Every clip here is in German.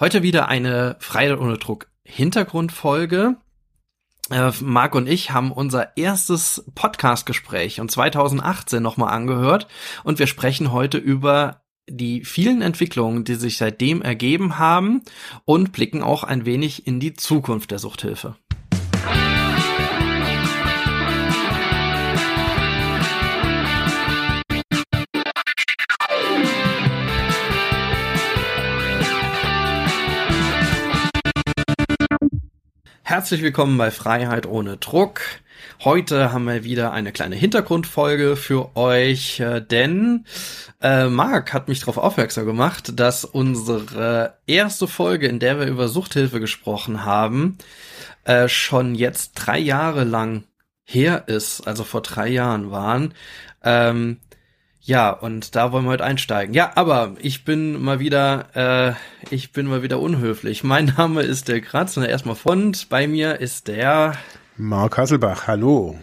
Heute wieder eine Freiheit ohne Druck Hintergrundfolge. Äh, Marc und ich haben unser erstes Podcast-Gespräch und 2018 nochmal angehört und wir sprechen heute über die vielen Entwicklungen, die sich seitdem ergeben haben und blicken auch ein wenig in die Zukunft der Suchthilfe. Herzlich willkommen bei Freiheit ohne Druck. Heute haben wir wieder eine kleine Hintergrundfolge für euch, äh, denn äh, Marc hat mich darauf aufmerksam gemacht, dass unsere erste Folge, in der wir über Suchthilfe gesprochen haben, äh, schon jetzt drei Jahre lang her ist, also vor drei Jahren waren. Ähm, ja, und da wollen wir heute einsteigen. Ja, aber ich bin mal wieder, äh, ich bin mal wieder unhöflich. Mein Name ist der Kratz und erstmal Front. Bei mir ist der Mark Hasselbach. Hallo.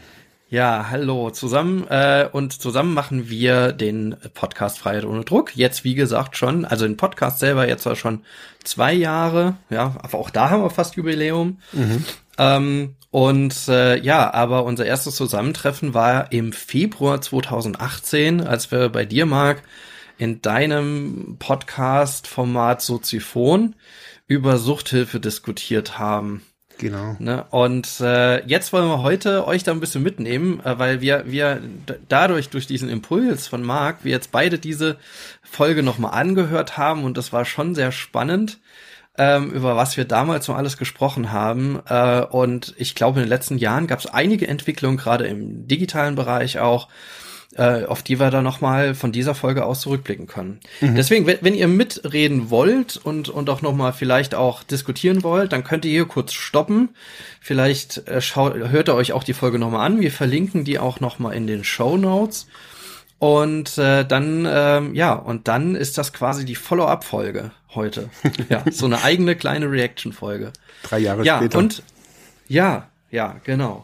Ja, hallo zusammen. Äh, und zusammen machen wir den Podcast Freiheit ohne Druck. Jetzt, wie gesagt, schon, also den Podcast selber jetzt war schon zwei Jahre. Ja, aber auch da haben wir fast Jubiläum. Mhm. Ähm, und äh, ja, aber unser erstes Zusammentreffen war im Februar 2018, als wir bei dir, Marc, in deinem Podcast-Format Soziphon über Suchthilfe diskutiert haben. Genau. Ne? Und äh, jetzt wollen wir heute euch da ein bisschen mitnehmen, äh, weil wir, wir dadurch, durch diesen Impuls von Marc, wir jetzt beide diese Folge nochmal angehört haben und das war schon sehr spannend ähm, über was wir damals noch alles gesprochen haben. Äh, und ich glaube, in den letzten Jahren gab es einige Entwicklungen, gerade im digitalen Bereich auch, äh, auf die wir da nochmal von dieser Folge aus zurückblicken können. Mhm. Deswegen, wenn, wenn, ihr mitreden wollt und, und auch nochmal vielleicht auch diskutieren wollt, dann könnt ihr hier kurz stoppen. Vielleicht äh, schaut, hört ihr euch auch die Folge nochmal an. Wir verlinken die auch nochmal in den Show Notes. Und äh, dann, ähm, ja, und dann ist das quasi die Follow-up-Folge heute. Ja, so eine eigene kleine Reaction-Folge. Drei Jahre ja, später. Und ja, ja, genau.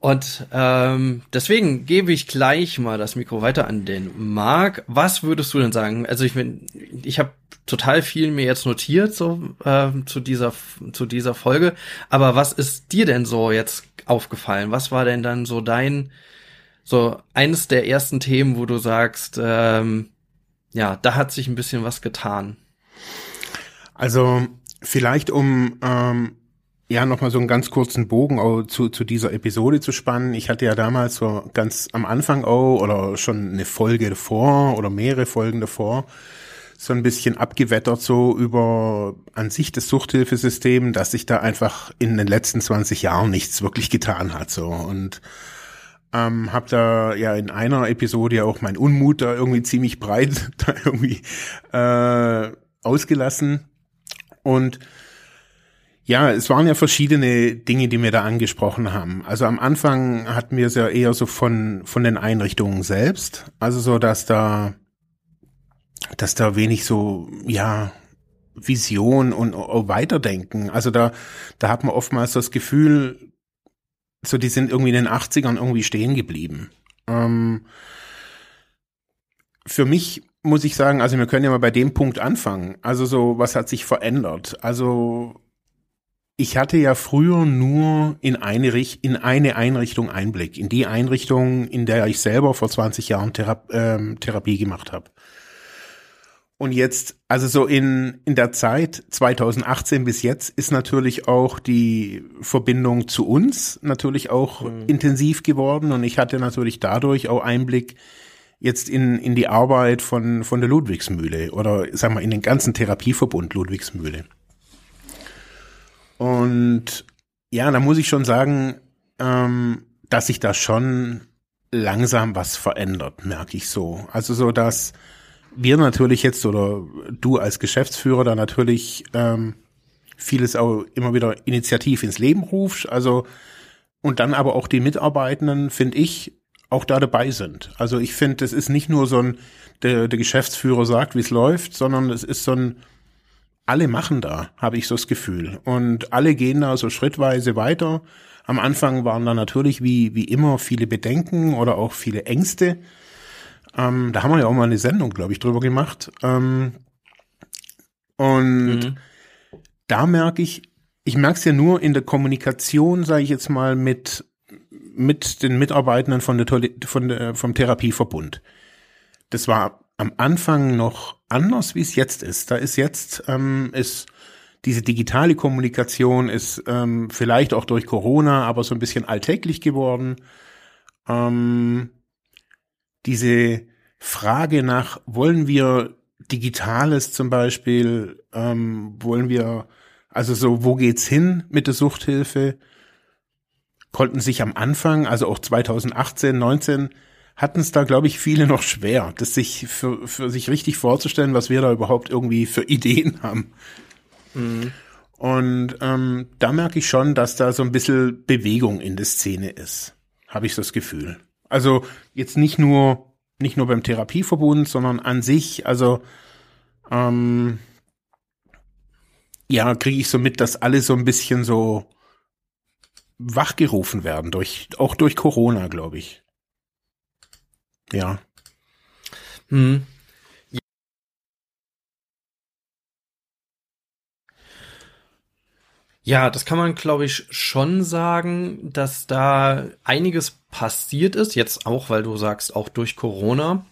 Und ähm, deswegen gebe ich gleich mal das Mikro weiter an den Marc. Was würdest du denn sagen? Also ich bin, ich habe total viel mir jetzt notiert so äh, zu dieser zu dieser Folge. Aber was ist dir denn so jetzt aufgefallen? Was war denn dann so dein so eines der ersten Themen, wo du sagst, ähm, ja, da hat sich ein bisschen was getan? Also vielleicht um ähm, ja nochmal so einen ganz kurzen Bogen auch zu, zu dieser Episode zu spannen. Ich hatte ja damals so ganz am Anfang auch oder schon eine Folge davor oder mehrere Folgen davor so ein bisschen abgewettert so über an sich das Suchthilfesystem, dass sich da einfach in den letzten 20 Jahren nichts wirklich getan hat so und ähm, habe da ja in einer Episode ja auch mein Unmut da irgendwie ziemlich breit da irgendwie äh, ausgelassen und ja, es waren ja verschiedene Dinge, die wir da angesprochen haben. Also am Anfang hatten wir es ja eher so von, von den Einrichtungen selbst. Also so, dass da, dass da wenig so, ja, Vision und Weiterdenken. Also da, da hat man oftmals das Gefühl, so die sind irgendwie in den 80ern irgendwie stehen geblieben. Ähm, für mich muss ich sagen, also wir können ja mal bei dem Punkt anfangen. Also so, was hat sich verändert? Also ich hatte ja früher nur in eine, in eine Einrichtung Einblick, in die Einrichtung, in der ich selber vor 20 Jahren Thera ähm, Therapie gemacht habe. Und jetzt, also so in, in der Zeit 2018 bis jetzt ist natürlich auch die Verbindung zu uns natürlich auch mhm. intensiv geworden und ich hatte natürlich dadurch auch Einblick jetzt in, in die Arbeit von, von der Ludwigsmühle oder sagen wir in den ganzen Therapieverbund Ludwigsmühle. Und ja, da muss ich schon sagen, ähm, dass sich da schon langsam was verändert, merke ich so. Also so, dass wir natürlich jetzt oder du als Geschäftsführer da natürlich ähm, vieles auch immer wieder initiativ ins Leben rufst. Also und dann aber auch die Mitarbeitenden, finde ich, auch da dabei sind. Also ich finde, das ist nicht nur so ein, der, der Geschäftsführer sagt, wie es läuft, sondern es ist so ein, alle machen da, habe ich so das Gefühl. Und alle gehen da so schrittweise weiter. Am Anfang waren da natürlich wie, wie immer viele Bedenken oder auch viele Ängste. Ähm, da haben wir ja auch mal eine Sendung, glaube ich, drüber gemacht. Ähm, Und mhm. da merke ich, ich merke es ja nur in der Kommunikation, sage ich jetzt mal, mit, mit den Mitarbeitenden von der, von der, vom Therapieverbund. Das war am Anfang noch anders, wie es jetzt ist. Da ist jetzt, ähm, ist diese digitale Kommunikation ist ähm, vielleicht auch durch Corona, aber so ein bisschen alltäglich geworden. Ähm, diese Frage nach, wollen wir Digitales zum Beispiel, ähm, wollen wir, also so, wo geht's hin mit der Suchthilfe? Konnten sich am Anfang, also auch 2018, 19, hatten es da, glaube ich, viele noch schwer, das sich für, für sich richtig vorzustellen, was wir da überhaupt irgendwie für Ideen haben. Mhm. Und ähm, da merke ich schon, dass da so ein bisschen Bewegung in der Szene ist. Habe ich so das Gefühl. Also jetzt nicht nur nicht nur beim Therapieverbund, sondern an sich. Also ähm, ja, kriege ich so mit, dass alle so ein bisschen so wachgerufen werden durch auch durch Corona, glaube ich. Ja. Hm. Ja, das kann man, glaube ich, schon sagen, dass da einiges passiert ist. Jetzt auch, weil du sagst, auch durch Corona.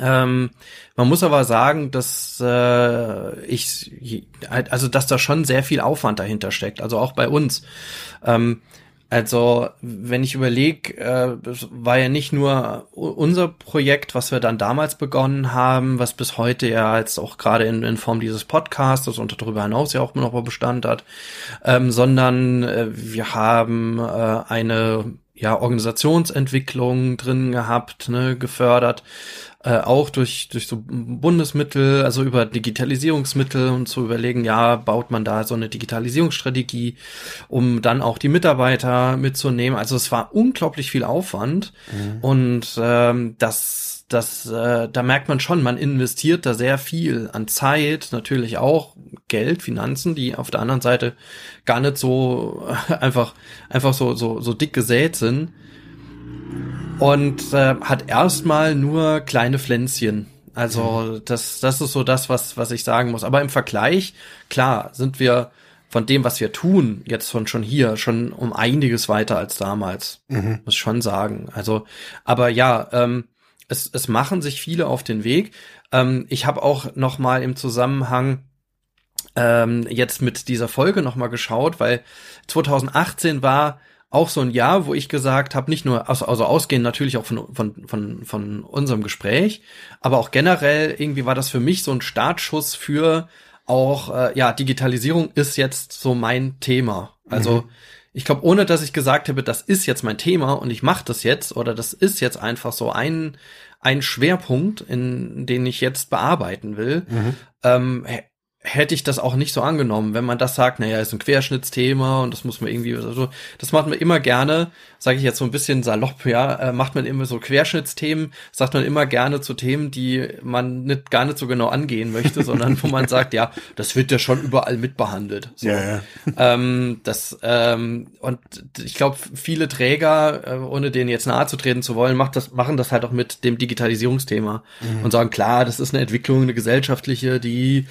Ähm, man muss aber sagen, dass äh, ich, also dass da schon sehr viel Aufwand dahinter steckt. Also auch bei uns. Ähm, also, wenn ich überlege, äh, war ja nicht nur unser Projekt, was wir dann damals begonnen haben, was bis heute ja jetzt auch gerade in, in Form dieses Podcasts und darüber hinaus ja auch noch Bestand hat, ähm, sondern äh, wir haben äh, eine ja, Organisationsentwicklung drin gehabt, ne, gefördert, äh, auch durch, durch so Bundesmittel, also über Digitalisierungsmittel und zu überlegen, ja, baut man da so eine Digitalisierungsstrategie, um dann auch die Mitarbeiter mitzunehmen. Also es war unglaublich viel Aufwand mhm. und ähm, das das, äh, da merkt man schon, man investiert da sehr viel an Zeit, natürlich auch Geld, Finanzen, die auf der anderen Seite gar nicht so einfach, einfach so, so, so dick gesät sind und äh, hat erstmal nur kleine Pflänzchen. Also das, das ist so das, was, was ich sagen muss. Aber im Vergleich, klar, sind wir von dem, was wir tun, jetzt von schon hier, schon um einiges weiter als damals. Mhm. Muss schon sagen. Also, aber ja, ähm, es, es machen sich viele auf den Weg. Ähm, ich habe auch noch mal im Zusammenhang ähm, jetzt mit dieser Folge noch mal geschaut, weil 2018 war auch so ein Jahr, wo ich gesagt habe, nicht nur, also, also ausgehend natürlich auch von, von, von, von unserem Gespräch, aber auch generell irgendwie war das für mich so ein Startschuss für auch, äh, ja, Digitalisierung ist jetzt so mein Thema. Also mhm. Ich glaube, ohne dass ich gesagt hätte, das ist jetzt mein Thema und ich mache das jetzt oder das ist jetzt einfach so ein, ein Schwerpunkt, in den ich jetzt bearbeiten will, mhm. ähm, hätte ich das auch nicht so angenommen, wenn man das sagt, naja, ist ein Querschnittsthema und das muss man irgendwie, also das macht man immer gerne, sage ich jetzt so ein bisschen salopp, ja, äh, macht man immer so Querschnittsthemen, sagt man immer gerne zu Themen, die man nicht gar nicht so genau angehen möchte, sondern wo man sagt, ja, das wird ja schon überall mitbehandelt. So. Ja, ja. Ähm, das ähm, und ich glaube, viele Träger, äh, ohne denen jetzt nahe zu treten zu wollen, macht das, machen das halt auch mit dem Digitalisierungsthema mhm. und sagen, klar, das ist eine Entwicklung, eine gesellschaftliche, die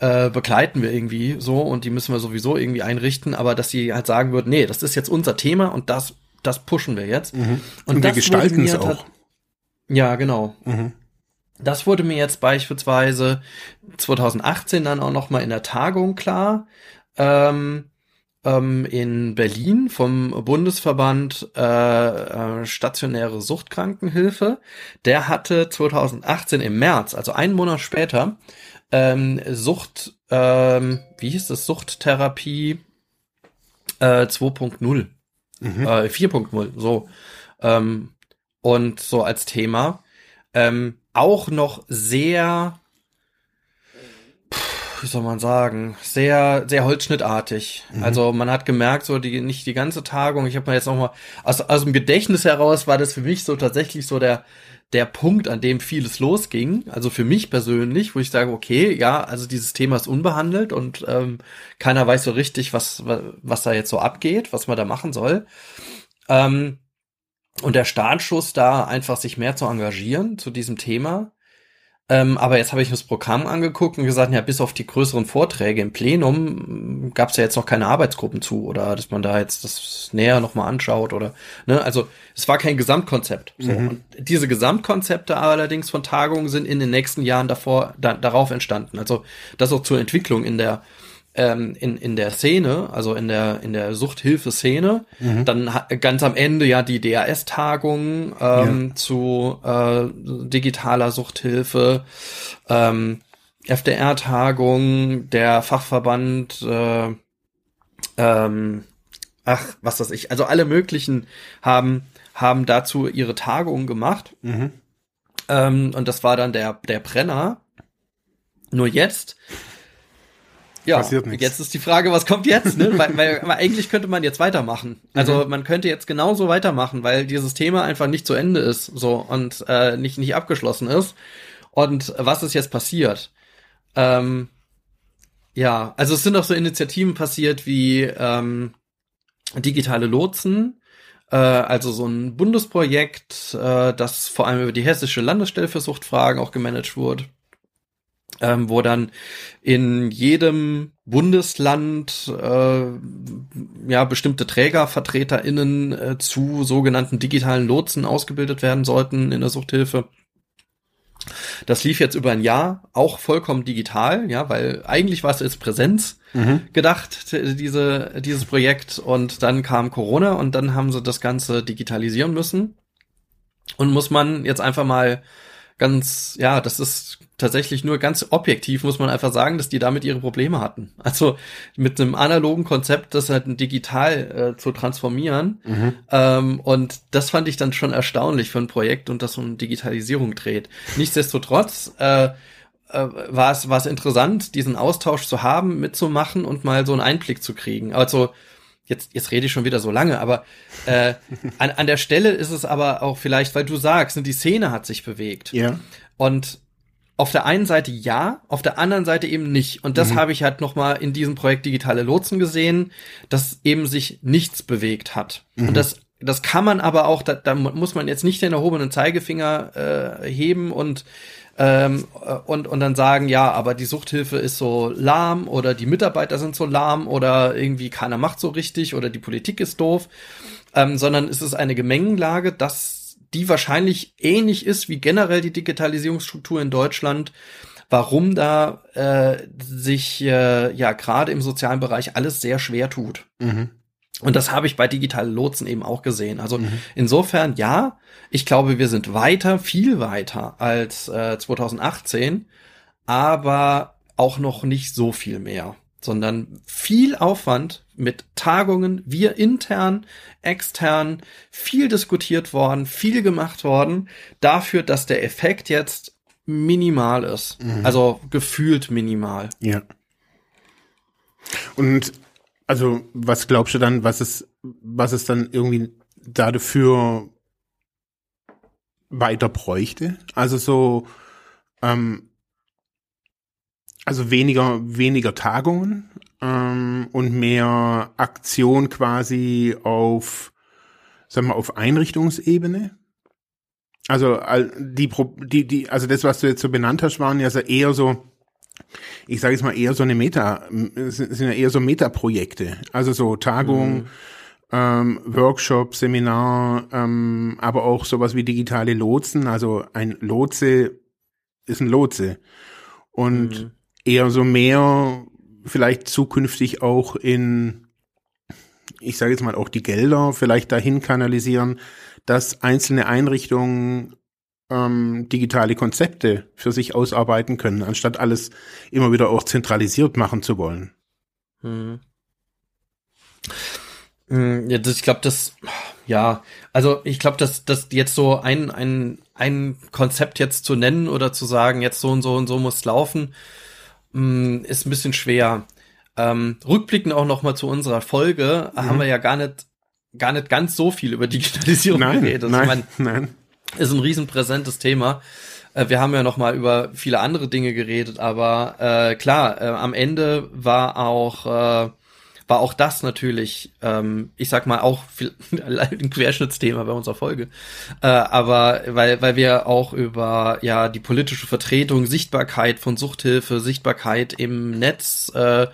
äh, begleiten wir irgendwie so und die müssen wir sowieso irgendwie einrichten, aber dass sie halt sagen würden, nee, das ist jetzt unser Thema und das, das pushen wir jetzt. Mhm. Und, und wir gestalten es auch. Ja, genau. Mhm. Das wurde mir jetzt beispielsweise 2018 dann auch noch mal in der Tagung klar. Ähm, ähm, in Berlin vom Bundesverband äh, äh, stationäre Suchtkrankenhilfe. Der hatte 2018 im März, also einen Monat später, ähm, Sucht, ähm, wie hieß das, Suchttherapie äh, 2.0, mhm. äh, 4.0, so. Ähm, und so als Thema. Ähm, auch noch sehr, wie soll man sagen, sehr, sehr holzschnittartig. Mhm. Also man hat gemerkt, so die, nicht die ganze Tagung, ich habe mir jetzt noch mal, aus, aus dem Gedächtnis heraus war das für mich so tatsächlich so der, der Punkt, an dem vieles losging, also für mich persönlich, wo ich sage, okay, ja, also dieses Thema ist unbehandelt und ähm, keiner weiß so richtig, was, was da jetzt so abgeht, was man da machen soll. Ähm, und der Startschuss da einfach sich mehr zu engagieren zu diesem Thema, Ähm, aber jetzt habe ich mir das Programm angeguckt und gesagt, ja, bis auf die größeren Vorträge im Plenum gab es ja jetzt noch keine Arbeitsgruppen zu oder dass man da jetzt das näher nochmal anschaut oder, ne, also es war kein Gesamtkonzept. So. Mhm. Und diese Gesamtkonzepte allerdings von Tagungen sind in den nächsten Jahren davor, da, darauf entstanden. Also das auch zur Entwicklung in der ähm, in, in der Szene, also in der, in der Suchthilfe-Szene. Mhm. Dann ganz am Ende ja die DAS-Tagung ähm, ja. zu äh, digitaler Suchthilfe, ähm, FDR-Tagung, der Fachverband, äh, ähm, ach, was weiß ich, also alle möglichen haben, haben dazu ihre Tagungen gemacht. Mhm. Ähm, und das war dann der, der Brenner. Nur jetzt ja, jetzt ist die Frage, was kommt jetzt? Ne? weil, weil, weil eigentlich könnte man jetzt weitermachen. Also mhm. man könnte jetzt genauso weitermachen, weil dieses Thema einfach nicht zu Ende ist so und äh, nicht nicht abgeschlossen ist. Und was ist jetzt passiert? Ähm, ja, also es sind auch so Initiativen passiert wie ähm, digitale Lotsen, äh, also so ein Bundesprojekt, äh, das vor allem über die hessische Landesstelle für Suchtfragen auch gemanagt wurde ähm, wo dann in jedem Bundesland äh, ja bestimmte TrägervertreterInnen äh, zu sogenannten digitalen Lotsen ausgebildet werden sollten in der Suchthilfe. Das lief jetzt über ein Jahr, auch vollkommen digital, ja, weil eigentlich war es als Präsenz mhm. gedacht, diese, dieses Projekt. Und dann kam Corona und dann haben sie das Ganze digitalisieren müssen. Und muss man jetzt einfach mal ganz, ja, das ist tatsächlich nur ganz objektiv, muss man einfach sagen, dass die damit ihre Probleme hatten. Also mit einem analogen Konzept, das halt digital äh, zu transformieren. Mhm. Ähm, und das fand ich dann schon erstaunlich für ein Projekt und das um Digitalisierung dreht. Nichtsdestotrotz, äh, äh, war es war es interessant, diesen Austausch zu haben, mitzumachen und mal so einen Einblick zu kriegen. Also jetzt, jetzt rede ich schon wieder so lange, aber äh, an, an der Stelle ist es aber auch vielleicht, weil du sagst, ne, die Szene hat sich bewegt. Ja. Und auf der einen Seite ja, auf der anderen Seite eben nicht. Und das mhm. habe ich halt noch mal in diesem Projekt Digitale Lotsen gesehen, dass eben sich nichts bewegt hat. Mhm. Und das das kann man aber auch, da, da muss man jetzt nicht den erhobenen Zeigefinger äh, heben und ähm, und, und dann sagen, ja, aber die Suchthilfe ist so lahm oder die Mitarbeiter sind so lahm oder irgendwie keiner macht so richtig oder die Politik ist doof, ähm, sondern es ist eine Gemengenlage, dass die wahrscheinlich ähnlich ist wie generell die Digitalisierungsstruktur in Deutschland, warum da äh, sich äh, ja gerade im sozialen Bereich alles sehr schwer tut. Mhm. Und das habe ich bei digitalen Lotsen eben auch gesehen. Also mhm. insofern, ja, ich glaube, wir sind weiter, viel weiter als äh, 2018, aber auch noch nicht so viel mehr, sondern viel Aufwand mit Tagungen, wir intern, extern, viel diskutiert worden, viel gemacht worden, dafür, dass der Effekt jetzt minimal ist. Mhm. Also gefühlt minimal. Ja. Und also, was glaubst du dann, was es, was es dann irgendwie dafür weiter bräuchte? Also so, ähm, also weniger, weniger Tagungen ähm, und mehr Aktion quasi auf, sagen wir, auf Einrichtungsebene. Also die, die, die, also das, was du jetzt so benannt hast, waren ja so eher so ich sage jetzt mal eher so eine Meta, sind ja eher so Meta-Projekte, also so Tagungen, mhm. ähm, Workshop, Seminar, ähm, aber auch sowas wie digitale Lotsen. Also ein Lotse ist ein Lotse und mhm. eher so mehr vielleicht zukünftig auch in ich sage jetzt mal auch die Gelder vielleicht dahin kanalisieren, dass einzelne Einrichtungen ähm, digitale Konzepte für sich ausarbeiten können, anstatt alles immer wieder auch zentralisiert machen zu wollen. Hm. ja, das, ich glaube, das, ja, also ich glaube, dass das jetzt so ein, ein, ein Konzept jetzt zu nennen oder zu sagen, jetzt so und so und so muss laufen, hm, ist ein bisschen schwer. Ähm, rückblickend auch noch mal zu unserer Folge, mhm. haben wir ja gar nicht, gar nicht ganz so viel über Digitalisierung nein, geredet. Nein, ich mein, nein ist ein riesenpräsentes Thema. Äh, wir haben ja noch mal über viele andere Dinge geredet, aber äh, klar, äh, am Ende war auch äh, war auch das natürlich, ähm, ich sag mal, auch viel, ein Querschnittsthema bei unserer Folge. Äh, aber weil, weil wir auch über ja die politische Vertretung, Sichtbarkeit von Suchthilfe, Sichtbarkeit im Netz, äh,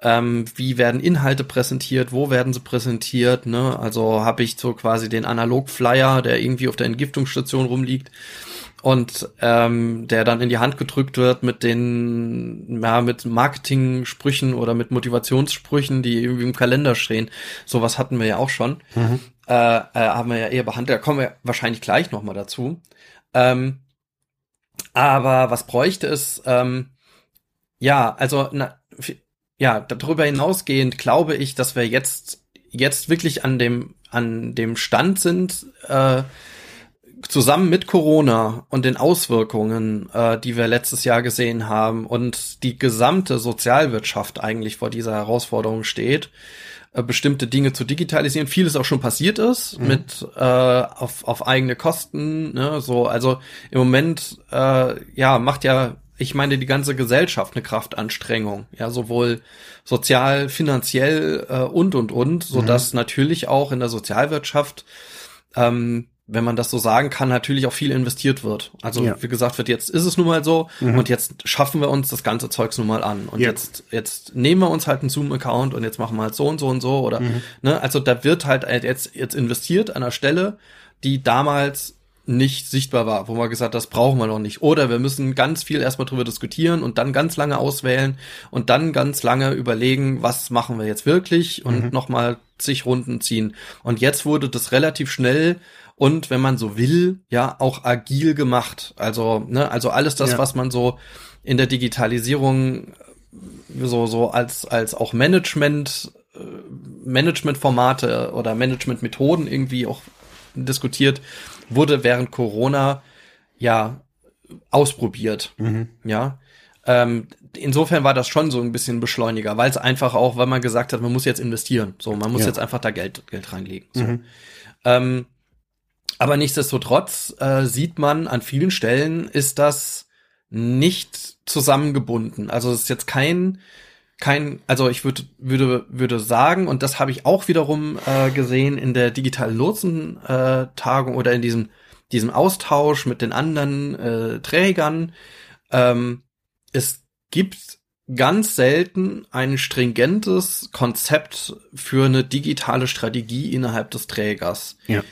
ähm, wie werden Inhalte präsentiert, wo werden sie präsentiert, ne? Also habe ich so quasi den Analog-Flyer, der irgendwie auf der Entgiftungsstation rumliegt und ähm, der dann in die Hand gedrückt wird mit den ja mit Marketing-Sprüchen oder mit Motivationssprüchen, die irgendwie im Kalender stehen. Sowas hatten wir ja auch schon. Mhm. Äh, äh, haben wir ja eher behandelt. Da kommen wir wahrscheinlich gleich noch mal dazu. Ähm, aber was bräuchte es? Ähm, ja, also na, ja, darüber hinausgehend glaube ich, dass wir jetzt jetzt wirklich an dem an dem Stand sind. Äh, zusammen mit Corona und den Auswirkungen, äh, die wir letztes Jahr gesehen haben und die gesamte Sozialwirtschaft eigentlich vor dieser Herausforderung steht, äh, bestimmte Dinge zu digitalisieren. Vieles auch schon passiert ist mhm. mit äh, auf, auf eigene Kosten. Ne? So, also im Moment äh, ja macht ja ich meine die ganze Gesellschaft eine Kraftanstrengung, ja sowohl sozial, finanziell äh, und und und, so dass mhm. natürlich auch in der Sozialwirtschaft ähm, wenn man das so sagen kann, natürlich auch viel investiert wird. Also ja. wie gesagt wird, jetzt ist es nun mal so mhm. und jetzt schaffen wir uns das ganze Zeugs nun mal an. Und ja. jetzt, jetzt nehmen wir uns halt einen Zoom-Account und jetzt machen wir halt so und so und so oder, mhm. ne, also da wird halt jetzt, jetzt investiert an einer Stelle, die damals nicht sichtbar war, wo man gesagt, das brauchen wir noch nicht. Oder wir müssen ganz viel erstmal drüber diskutieren und dann ganz lange auswählen und dann ganz lange überlegen, was machen wir jetzt wirklich und mhm. nochmal zig Runden ziehen. Und jetzt wurde das relativ schnell und wenn man so will, ja, auch agil gemacht. Also, ne, also alles das, ja. was man so in der Digitalisierung äh, so, so als, als auch Management, äh, Managementformate oder Managementmethoden irgendwie auch diskutiert, wurde während Corona ja ausprobiert. Mhm. Ja. Ähm, insofern war das schon so ein bisschen Beschleuniger, weil es einfach auch, weil man gesagt hat, man muss jetzt investieren. So, man muss ja. jetzt einfach da Geld, Geld reinlegen. So. Mhm. Ähm, aber nichtsdestotrotz äh, sieht man an vielen Stellen ist das nicht zusammengebunden. Also es ist jetzt kein kein, also ich würde würde würde sagen und das habe ich auch wiederum äh, gesehen in der digitalen Lotsen-Tagung äh, oder in diesem diesem Austausch mit den anderen äh, Trägern. Ähm, es gibt ganz selten ein stringentes Konzept für eine digitale Strategie innerhalb des Trägers. Ja.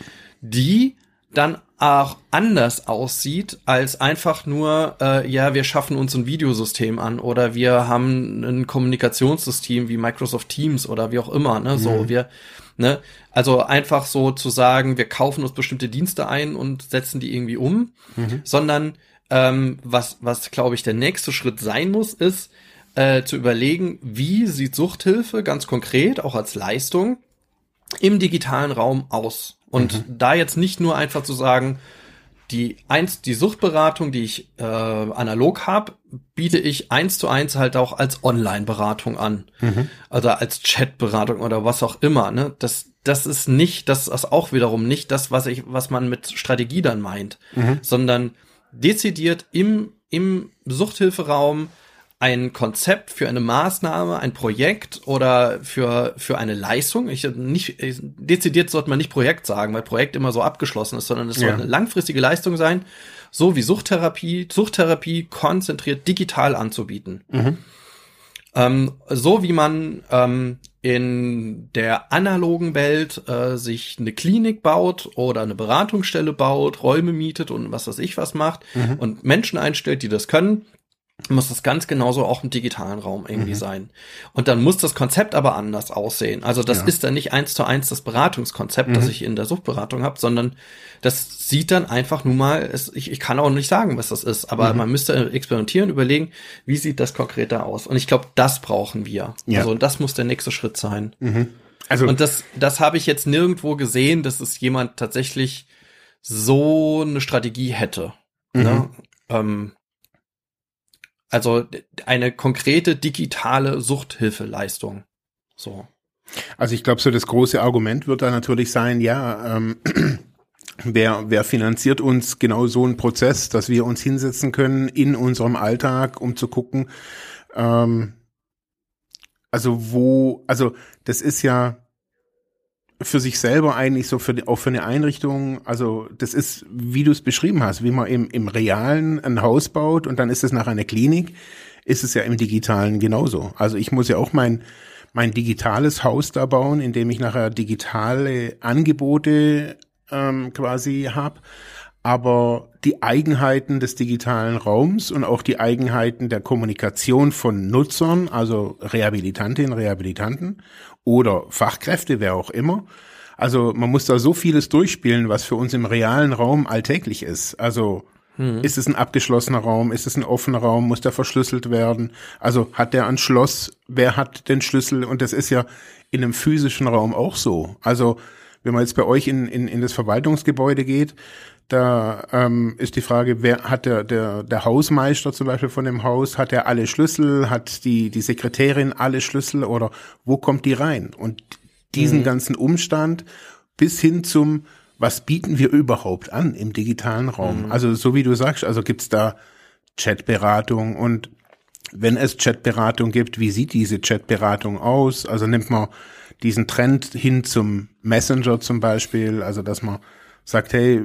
Die dann auch anders aussieht als einfach nur, äh, ja, wir schaffen uns ein Videosystem an oder wir haben ein Kommunikationssystem wie Microsoft Teams oder wie auch immer, ne, so, mhm. wir, ne, also einfach so zu sagen, wir kaufen uns bestimmte Dienste ein und setzen die irgendwie um, mhm. sondern ähm, was, was glaube ich der nächste Schritt sein muss, ist äh, zu überlegen, wie sieht Suchthilfe ganz konkret auch als Leistung im digitalen Raum aus? Und mhm. da jetzt nicht nur einfach zu sagen, die eins, die Suchtberatung, die ich äh, analog habe, biete ich eins zu eins halt auch als Online-Beratung an. Mhm. Also als Chat-Beratung oder was auch immer. Ne? Das, das ist nicht, das ist auch wiederum nicht das, was ich, was man mit Strategie dann meint, mhm. sondern dezidiert im, im Suchthilferaum ein Konzept für eine Maßnahme, ein Projekt oder für, für eine Leistung. Ich, nicht, dezidiert sollte man nicht Projekt sagen, weil Projekt immer so abgeschlossen ist, sondern es soll ja. eine langfristige Leistung sein, so wie Suchttherapie, Suchttherapie konzentriert digital anzubieten. Mhm. Ähm, so wie man ähm, in der analogen Welt äh, sich eine Klinik baut oder eine Beratungsstelle baut, Räume mietet und was weiß ich was macht mhm. und Menschen einstellt, die das können, muss das ganz genauso auch im digitalen Raum irgendwie mhm. sein. Und dann muss das Konzept aber anders aussehen. Also das ja. ist dann nicht eins zu eins das Beratungskonzept, mhm. das ich in der Suchtberatung habe, sondern das sieht dann einfach nun mal, es, ich, ich kann auch nicht sagen, was das ist, aber mhm. man müsste experimentieren, überlegen, wie sieht das konkreter aus. Und ich glaube, das brauchen wir. Ja. Also das muss der nächste Schritt sein. Mhm. Also und das, das habe ich jetzt nirgendwo gesehen, dass es jemand tatsächlich so eine Strategie hätte. Ne? Mhm. Ähm, also eine konkrete digitale Suchthilfeleistung. So. Also ich glaube, so das große Argument wird da natürlich sein, ja, ähm, wer, wer finanziert uns genau so einen Prozess, dass wir uns hinsetzen können in unserem Alltag, um zu gucken, ähm, also wo, also das ist ja für sich selber eigentlich so für die, auch für eine Einrichtung, also das ist, wie du es beschrieben hast, wie man im, im Realen ein Haus baut und dann ist es nach einer Klinik, ist es ja im Digitalen genauso. Also ich muss ja auch mein, mein digitales Haus da bauen, in dem ich nachher digitale Angebote ähm, quasi habe aber die Eigenheiten des digitalen Raums und auch die Eigenheiten der Kommunikation von Nutzern, also Rehabilitantinnen, Rehabilitanten oder Fachkräfte, wer auch immer. Also man muss da so vieles durchspielen, was für uns im realen Raum alltäglich ist. Also hm. ist es ein abgeschlossener Raum, ist es ein offener Raum, muss der verschlüsselt werden? Also hat der ein Schloss, wer hat den Schlüssel? Und das ist ja in einem physischen Raum auch so. Also wenn man jetzt bei euch in, in, in das Verwaltungsgebäude geht, da ähm, ist die Frage, wer hat der, der, der Hausmeister zum Beispiel von dem Haus, hat er alle Schlüssel, hat die, die Sekretärin alle Schlüssel oder wo kommt die rein? Und diesen mhm. ganzen Umstand bis hin zum, was bieten wir überhaupt an im digitalen Raum? Mhm. Also so wie du sagst, also gibt's da Chatberatung und wenn es Chatberatung gibt, wie sieht diese Chatberatung aus? Also nimmt man diesen Trend hin zum Messenger zum Beispiel, also dass man sagt, hey,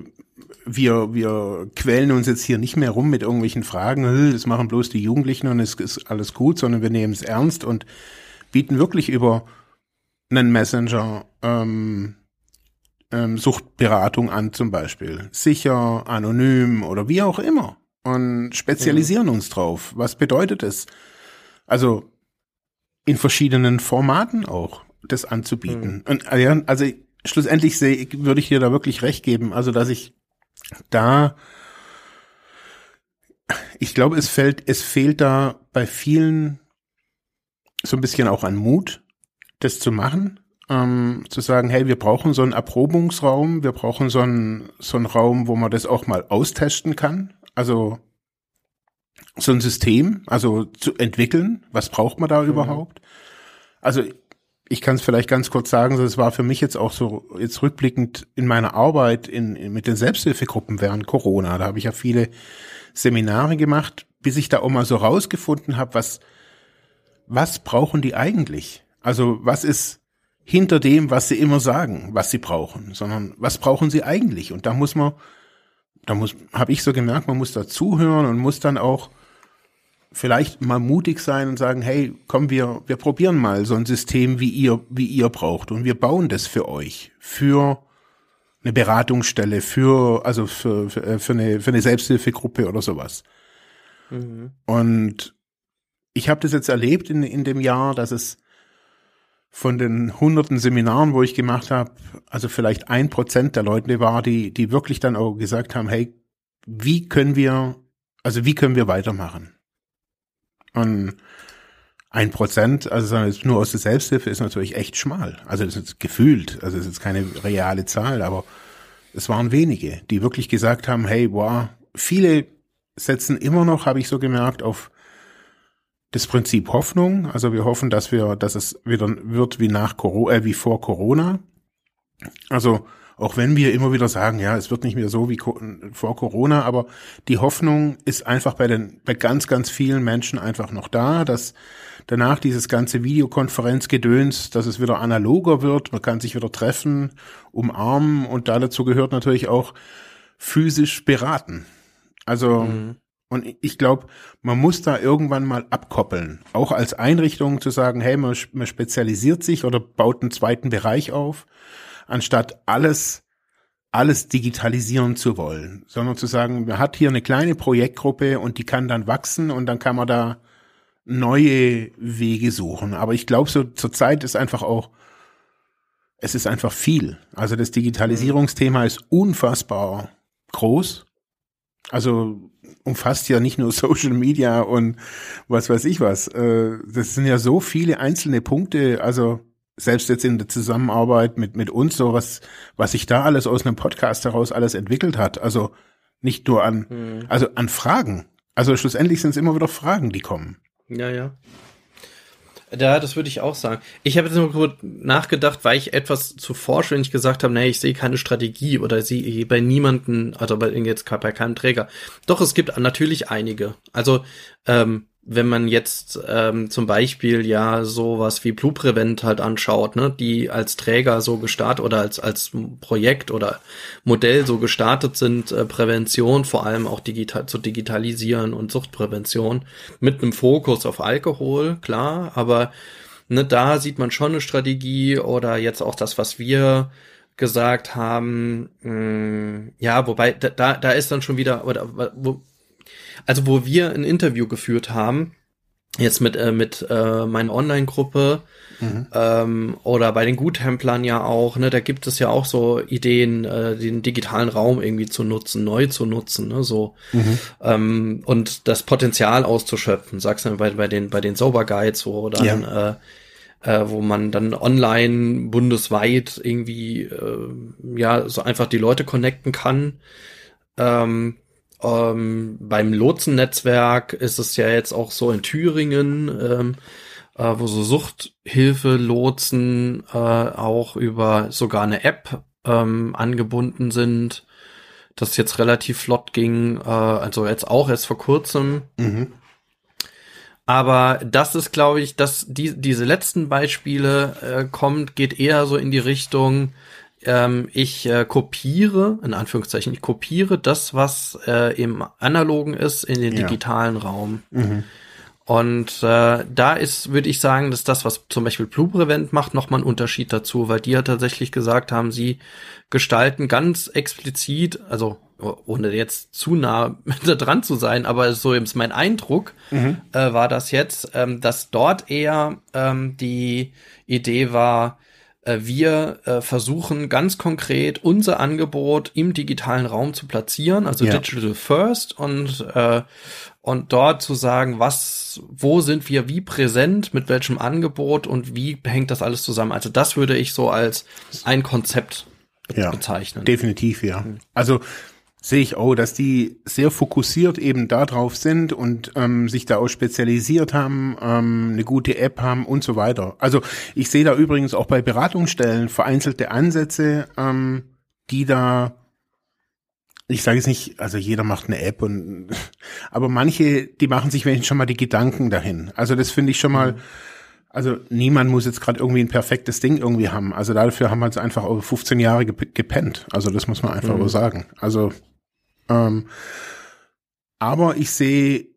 wir, wir quälen uns jetzt hier nicht mehr rum mit irgendwelchen Fragen, das machen bloß die Jugendlichen und es ist alles gut, sondern wir nehmen es ernst und bieten wirklich über einen Messenger ähm, ähm, Suchtberatung an zum Beispiel. Sicher, anonym oder wie auch immer. Und spezialisieren ja. uns drauf. Was bedeutet es? Also in verschiedenen Formaten auch das anzubieten. Mhm. Und also schlussendlich sehe, würde ich dir da wirklich recht geben. Also dass ich da, ich glaube, es fällt, es fehlt da bei vielen so ein bisschen auch an Mut, das zu machen, ähm, zu sagen, hey, wir brauchen so einen Erprobungsraum, wir brauchen so einen, so einen Raum, wo man das auch mal austesten kann. Also so ein System, also zu entwickeln, was braucht man da mhm. überhaupt? Also ich kann es vielleicht ganz kurz sagen, es war für mich jetzt auch so jetzt rückblickend in meiner Arbeit in, in, mit den Selbsthilfegruppen während Corona. Da habe ich ja viele Seminare gemacht, bis ich da auch mal so rausgefunden habe, was was brauchen die eigentlich? Also was ist hinter dem, was sie immer sagen, was sie brauchen, sondern was brauchen sie eigentlich? Und da muss man, da muss, habe ich so gemerkt, man muss da zuhören und muss dann auch vielleicht mal mutig sein und sagen, hey, komm, wir, wir probieren mal so ein System, wie ihr, wie ihr braucht und wir bauen das für euch, für eine Beratungsstelle, für, also für, für, äh, für eine, für eine Selbsthilfegruppe oder sowas. Mhm. Und ich habe das jetzt erlebt in, in dem Jahr, dass es von den hunderten Seminaren, wo ich gemacht habe, also vielleicht ein Prozent der Leute war, die, die wirklich dann auch gesagt haben, hey, wie können wir, also wie können wir weitermachen? Und ein Prozent, also nur aus der Selbsthilfe, ist natürlich echt schmal. Also das ist gefühlt, also das ist keine reale Zahl, aber es waren wenige, die wirklich gesagt haben, hey, wow, viele setzen immer noch, habe ich so gemerkt, auf das Prinzip Hoffnung. Also wir hoffen, dass wir, dass es wieder wird wie nach Corona, äh, wie vor Corona. Also auch wenn wir immer wieder sagen, ja, es wird nicht mehr so wie vor Corona, aber die Hoffnung ist einfach bei den, bei ganz, ganz vielen Menschen einfach noch da, dass danach dieses ganze Videokonferenzgedöns, dass es wieder analoger wird, man kann sich wieder treffen, umarmen und da dazu gehört natürlich auch physisch beraten. Also, mhm. und ich glaube, man muss da irgendwann mal abkoppeln. Auch als Einrichtung zu sagen, hey, man, man spezialisiert sich oder baut einen zweiten Bereich auf anstatt alles alles digitalisieren zu wollen, sondern zu sagen, man hat hier eine kleine Projektgruppe und die kann dann wachsen und dann kann man da neue Wege suchen. Aber ich glaube, so zur Zeit ist einfach auch, es ist einfach viel. Also das Digitalisierungsthema ist unfassbar groß. Also umfasst ja nicht nur Social Media und was weiß ich was. Äh, das sind ja so viele einzelne Punkte. Also selbst jetzt in der Zusammenarbeit mit, mit uns, so was, was sich da alles aus einem Podcast heraus alles entwickelt hat. Also nicht nur an, mhm. also an Fragen. Also schlussendlich sind es immer wieder Fragen, die kommen. Ja, ja. Da, das würde ich auch sagen. Ich habe jetzt nur kurz nachgedacht, weil ich etwas zu forschend gesagt habe, nee, ich sehe keine Strategie oder sehe bei niemanden, also bei jetzt bei keinem Träger. Doch, es gibt natürlich einige. Also, ähm, wenn man jetzt ähm, zum Beispiel ja sowas wie Blue Prevent halt anschaut, ne, die als Träger so gestartet oder als als Projekt oder Modell so gestartet sind, äh, Prävention vor allem auch digital zu digitalisieren und Suchtprävention mit einem Fokus auf Alkohol, klar, aber ne, da sieht man schon eine Strategie oder jetzt auch das, was wir gesagt haben, mh, mm, ja, wobei da da ist dann schon wieder oder wo, also wo wir ein Interview geführt haben, jetzt mit, äh, mit äh, meiner Online-Gruppe mhm. ähm, oder bei den Guttemplern ja auch, ne, da gibt es ja auch so Ideen, äh, den digitalen Raum irgendwie zu nutzen, neu zu nutzen, ne, so mhm. ähm, und das Potenzial auszuschöpfen, sagst du bei, bei den bei den Sober Guides, wo dann ja. äh, äh, wo man dann online bundesweit irgendwie äh, ja so einfach die Leute connecten kann. Ähm, ähm, beim Lotsennetzwerk ist es ja jetzt auch so in Thüringen, ähm, äh, wo so Suchthilfe-Lotsen äh, auch über sogar eine App ähm, angebunden sind. Das jetzt relativ flott ging, äh, also jetzt auch erst vor kurzem. Mhm. Aber das ist, glaube ich, dass die, diese letzten Beispiele äh, kommt, geht eher so in die Richtung, ähm, ich äh, kopiere, in Anführungszeichen, ich kopiere das, was äh, im analogen ist, in den ja. digitalen Raum. Mhm. Und äh, da ist, würde ich sagen, dass das, was zum Beispiel Blue Prevent macht, nochmal einen Unterschied dazu, weil die ja tatsächlich gesagt haben, sie gestalten ganz explizit, also ohne jetzt zu nah dran zu sein, aber so ist mein Eindruck, mhm. äh, war das jetzt, ähm, dass dort eher ähm, die Idee war, wir äh, versuchen ganz konkret unser Angebot im digitalen Raum zu platzieren, also ja. Digital First und äh, und dort zu sagen, was, wo sind wir wie präsent, mit welchem Angebot und wie hängt das alles zusammen. Also das würde ich so als ein Konzept ja, bezeichnen. Definitiv, ja. Also sehe ich auch, dass die sehr fokussiert eben darauf sind und ähm, sich da auch spezialisiert haben, ähm, eine gute App haben und so weiter. Also ich sehe da übrigens auch bei Beratungsstellen vereinzelte Ansätze, ähm, die da ich sage es nicht, also jeder macht eine App und aber manche, die machen sich wenn schon mal die Gedanken dahin. Also das finde ich schon mal, mhm. also niemand muss jetzt gerade irgendwie ein perfektes Ding irgendwie haben. Also dafür haben wir jetzt einfach over 15 Jahre gepennt. Also das muss man einfach mhm. so sagen. Also ähm, aber ich sehe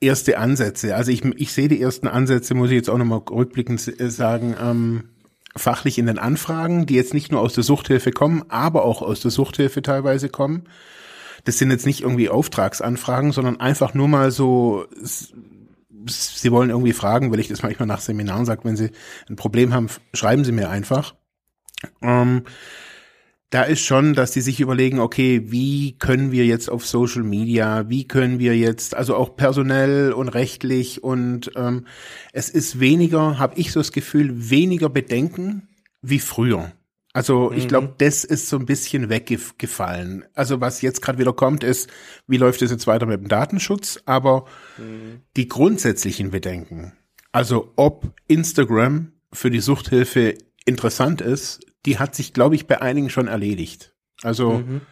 erste Ansätze. Also ich, ich sehe die ersten Ansätze, muss ich jetzt auch nochmal rückblickend sagen, ähm, fachlich in den Anfragen, die jetzt nicht nur aus der Suchthilfe kommen, aber auch aus der Suchthilfe teilweise kommen. Das sind jetzt nicht irgendwie Auftragsanfragen, sondern einfach nur mal so, sie wollen irgendwie fragen, weil ich das manchmal nach Seminaren sage, wenn sie ein Problem haben, schreiben sie mir einfach. Ähm, da ist schon, dass die sich überlegen, okay, wie können wir jetzt auf Social Media, wie können wir jetzt, also auch personell und rechtlich und ähm, es ist weniger, habe ich so das Gefühl, weniger Bedenken wie früher. Also ich glaube, mhm. das ist so ein bisschen weggefallen. Also was jetzt gerade wieder kommt, ist, wie läuft es jetzt weiter mit dem Datenschutz? Aber mhm. die grundsätzlichen Bedenken, also ob Instagram für die Suchthilfe interessant ist, die hat sich, glaube ich, bei einigen schon erledigt. Also, mhm.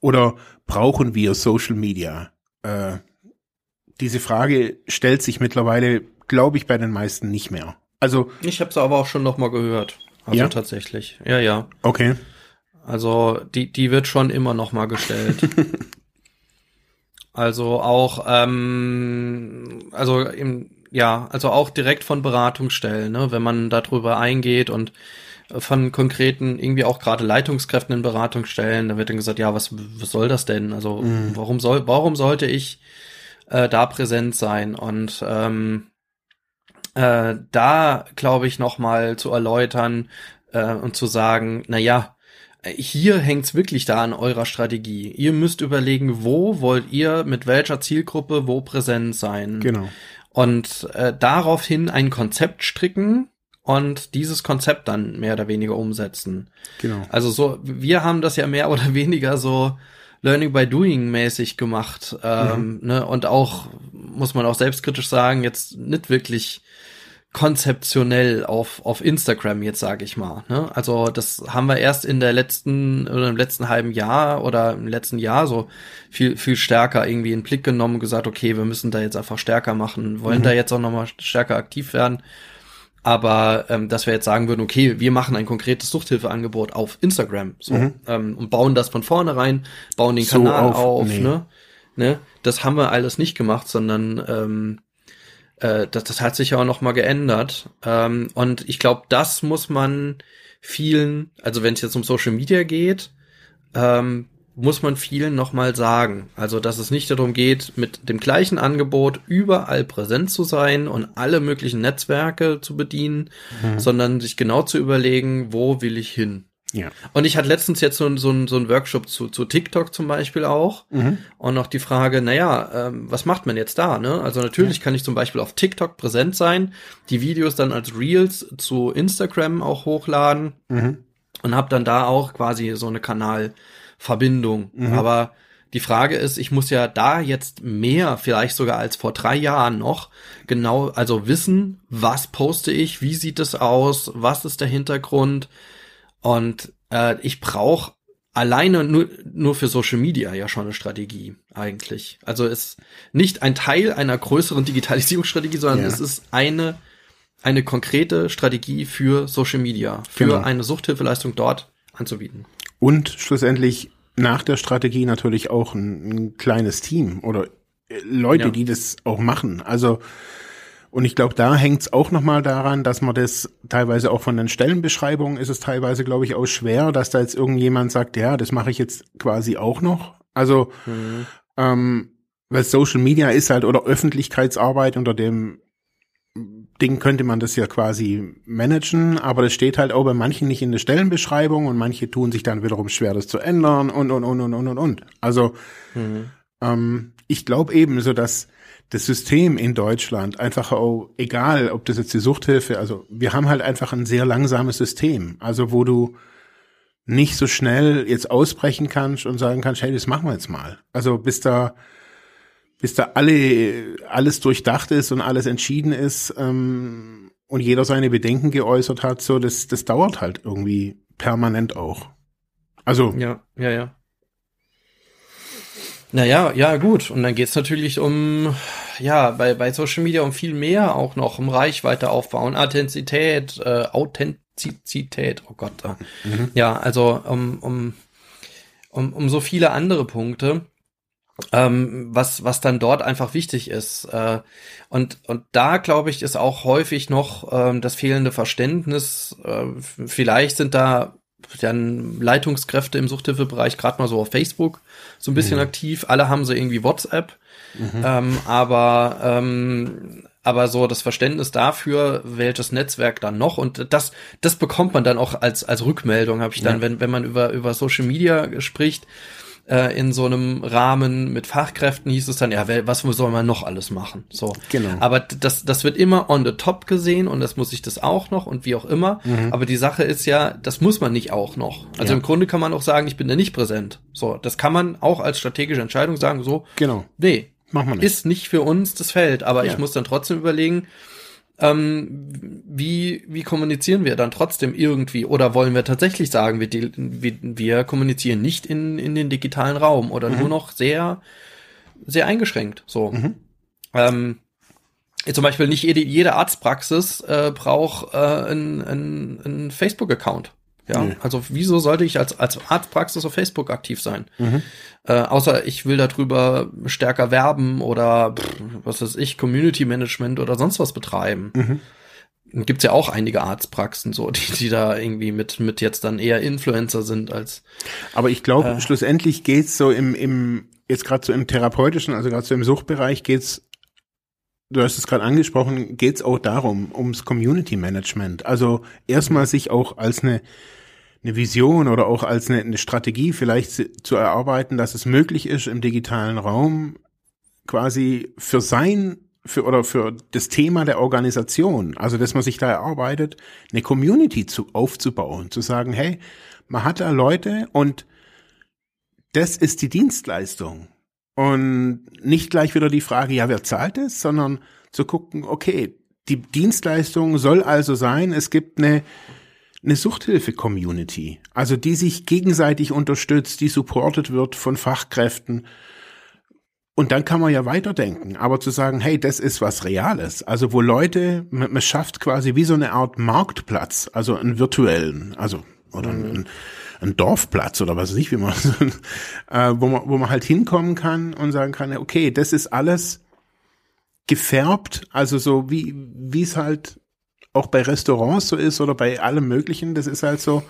oder brauchen wir Social Media? Äh, diese Frage stellt sich mittlerweile, glaube ich, bei den meisten nicht mehr. Also ich habe es aber auch schon noch mal gehört. Also ja? tatsächlich. Ja, ja. Okay. Also die die wird schon immer noch mal gestellt. also auch ähm, also im ja, also auch direkt von Beratungsstellen, ne, wenn man darüber eingeht und von konkreten, irgendwie auch gerade Leitungskräften in Beratungsstellen, da wird dann gesagt, ja, was, was soll das denn? Also mhm. warum soll, warum sollte ich äh, da präsent sein? Und ähm, äh, da glaube ich nochmal zu erläutern äh, und zu sagen, na ja, hier hängt's wirklich da an eurer Strategie. Ihr müsst überlegen, wo wollt ihr mit welcher Zielgruppe wo präsent sein. Genau. Und äh, daraufhin ein Konzept stricken, und dieses Konzept dann mehr oder weniger umsetzen. Genau. Also so, wir haben das ja mehr oder weniger so Learning by Doing mäßig gemacht, ähm, mhm. ne, und auch, muss man auch selbstkritisch sagen, jetzt nicht wirklich konzeptionell auf, auf Instagram jetzt, sage ich mal. Ne? Also das haben wir erst in der letzten oder im letzten halben Jahr oder im letzten Jahr so viel, viel stärker irgendwie in den Blick genommen und gesagt, okay, wir müssen da jetzt einfach stärker machen, wollen mhm. da jetzt auch nochmal stärker aktiv werden. Aber ähm, dass wir jetzt sagen würden, okay, wir machen ein konkretes Suchthilfeangebot auf Instagram so, mhm. ähm, und bauen das von vornherein, bauen den so Kanal auf, auf nee. ne? ne? Das haben wir alles nicht gemacht, sondern ähm, äh, das, das hat sich ja auch noch mal geändert. Ähm, und ich glaube, das muss man vielen, also wenn es jetzt um Social Media geht, ähm, muss man vielen noch mal sagen. Also, dass es nicht darum geht, mit dem gleichen Angebot überall präsent zu sein und alle möglichen Netzwerke zu bedienen, mhm. sondern sich genau zu überlegen, wo will ich hin? Ja. Und ich hatte letztens jetzt so, so, so einen Workshop zu, zu TikTok zum Beispiel auch. Mhm. Und noch die Frage, naja, ähm, was macht man jetzt da? Ne? Also natürlich ja. kann ich zum Beispiel auf TikTok präsent sein, die Videos dann als Reels zu Instagram auch hochladen mhm. und habe dann da auch quasi so eine Kanalverbindung. Mhm. Aber die Frage ist, ich muss ja da jetzt mehr, vielleicht sogar als vor drei Jahren noch, genau, also wissen, was poste ich, wie sieht es aus, was ist der Hintergrund, und äh, ich brauche alleine nur, nur für Social Media ja schon eine Strategie eigentlich. Also ist nicht ein Teil einer größeren Digitalisierungsstrategie, sondern ja. es ist eine, eine konkrete Strategie für Social Media, für genau. eine Suchthilfeleistung dort anzubieten. Und schlussendlich nach der Strategie natürlich auch ein, ein kleines Team oder äh, Leute, ja. die das auch machen. Also und ich glaube, da hängt es auch nochmal daran, dass man das teilweise auch von den Stellenbeschreibungen ist es teilweise, glaube ich, auch schwer, dass da jetzt irgendjemand sagt, ja, das mache ich jetzt quasi auch noch. Also, mhm. ähm, weil Social Media ist halt oder Öffentlichkeitsarbeit unter dem Ding könnte man das ja quasi managen, aber das steht halt auch bei manchen nicht in der Stellenbeschreibung und manche tun sich dann wiederum schwer, das zu ändern und und und und und und und. Also mhm. ähm, ich glaube eben so, dass das System in Deutschland einfach auch, egal ob das jetzt die Suchthilfe, also wir haben halt einfach ein sehr langsames System, also wo du nicht so schnell jetzt ausbrechen kannst und sagen kannst, hey, das machen wir jetzt mal. Also bis da, bis da alle, alles durchdacht ist und alles entschieden ist ähm, und jeder seine Bedenken geäußert hat, so das, das dauert halt irgendwie permanent auch. Also ja, ja, ja. Naja, ja, gut. Und dann geht's natürlich um, ja, bei, bei Social Media um viel mehr auch noch, um Reichweite aufbauen, Authentizität, äh, Authentizität, oh Gott. Mhm. Ja, also um, um, um, um so viele andere Punkte, ähm, was, was dann dort einfach wichtig ist. Äh, und, und da, glaube ich, ist auch häufig noch ähm, das fehlende Verständnis. Äh, vielleicht sind da dann Leitungskräfte im Suchthilfebereich gerade mal so auf Facebook so ein bisschen mhm. aktiv. Alle haben so irgendwie WhatsApp. Mhm. Ähm, aber ähm, aber so das Verständnis dafür, welches Netzwerk dann noch und das das bekommt man dann auch als als Rückmeldung habe ich dann, ja. wenn wenn man über über Social Media spricht, äh, in so einem Rahmen mit Fachkräften hieß es dann, ja, was soll man noch alles machen? So. Genau. Aber das, das wird immer on the top gesehen und das muss ich das auch noch und wie auch immer. Mhm. Aber die Sache ist ja, das muss man nicht auch noch. Also ja. im Grunde kann man auch sagen, ich bin da nicht präsent. So, das kann man auch als strategische Entscheidung sagen, so, genau. nee, Mach man nicht. ist nicht für uns das Feld, aber ja. ich muss dann trotzdem überlegen, ähm, wie, wie kommunizieren wir dann trotzdem irgendwie? Oder wollen wir tatsächlich sagen, wir, wir, wir kommunizieren nicht in, in den digitalen Raum oder mhm. nur noch sehr, sehr eingeschränkt? So. Mhm. Ähm, zum Beispiel nicht jede, jede Arztpraxis äh, braucht äh, einen, einen, einen Facebook-Account. Ja, nee. also wieso sollte ich als, als Arztpraxis auf Facebook aktiv sein? Mhm. Äh, außer ich will darüber stärker werben oder pff, was weiß ich, Community Management oder sonst was betreiben. Mhm. Gibt's ja auch einige Arztpraxen so, die, die da irgendwie mit, mit jetzt dann eher Influencer sind als. Aber ich glaube, äh, schlussendlich geht's so im, im, jetzt gerade so im therapeutischen, also gerade so im Suchtbereich geht's du hast es gerade angesprochen, geht's auch darum, ums Community Management. Also erstmal sich auch als eine eine Vision oder auch als eine, eine Strategie vielleicht zu erarbeiten, dass es möglich ist, im digitalen Raum quasi für sein für oder für das Thema der Organisation, also dass man sich da erarbeitet, eine Community zu aufzubauen, zu sagen, hey, man hat da Leute und das ist die Dienstleistung. Und nicht gleich wieder die Frage, ja, wer zahlt es, sondern zu gucken, okay, die Dienstleistung soll also sein, es gibt eine, eine Suchthilfe-Community, also die sich gegenseitig unterstützt, die supported wird von Fachkräften. Und dann kann man ja weiterdenken, aber zu sagen, hey, das ist was Reales, also wo Leute, man, man schafft quasi wie so eine Art Marktplatz, also einen virtuellen, also oder mhm. einen, einen Dorfplatz oder was weiß ich, wie man, äh, wo man, wo man halt hinkommen kann und sagen kann, okay, das ist alles gefärbt, also so wie, wie es halt auch bei Restaurants so ist oder bei allem Möglichen, das ist halt so,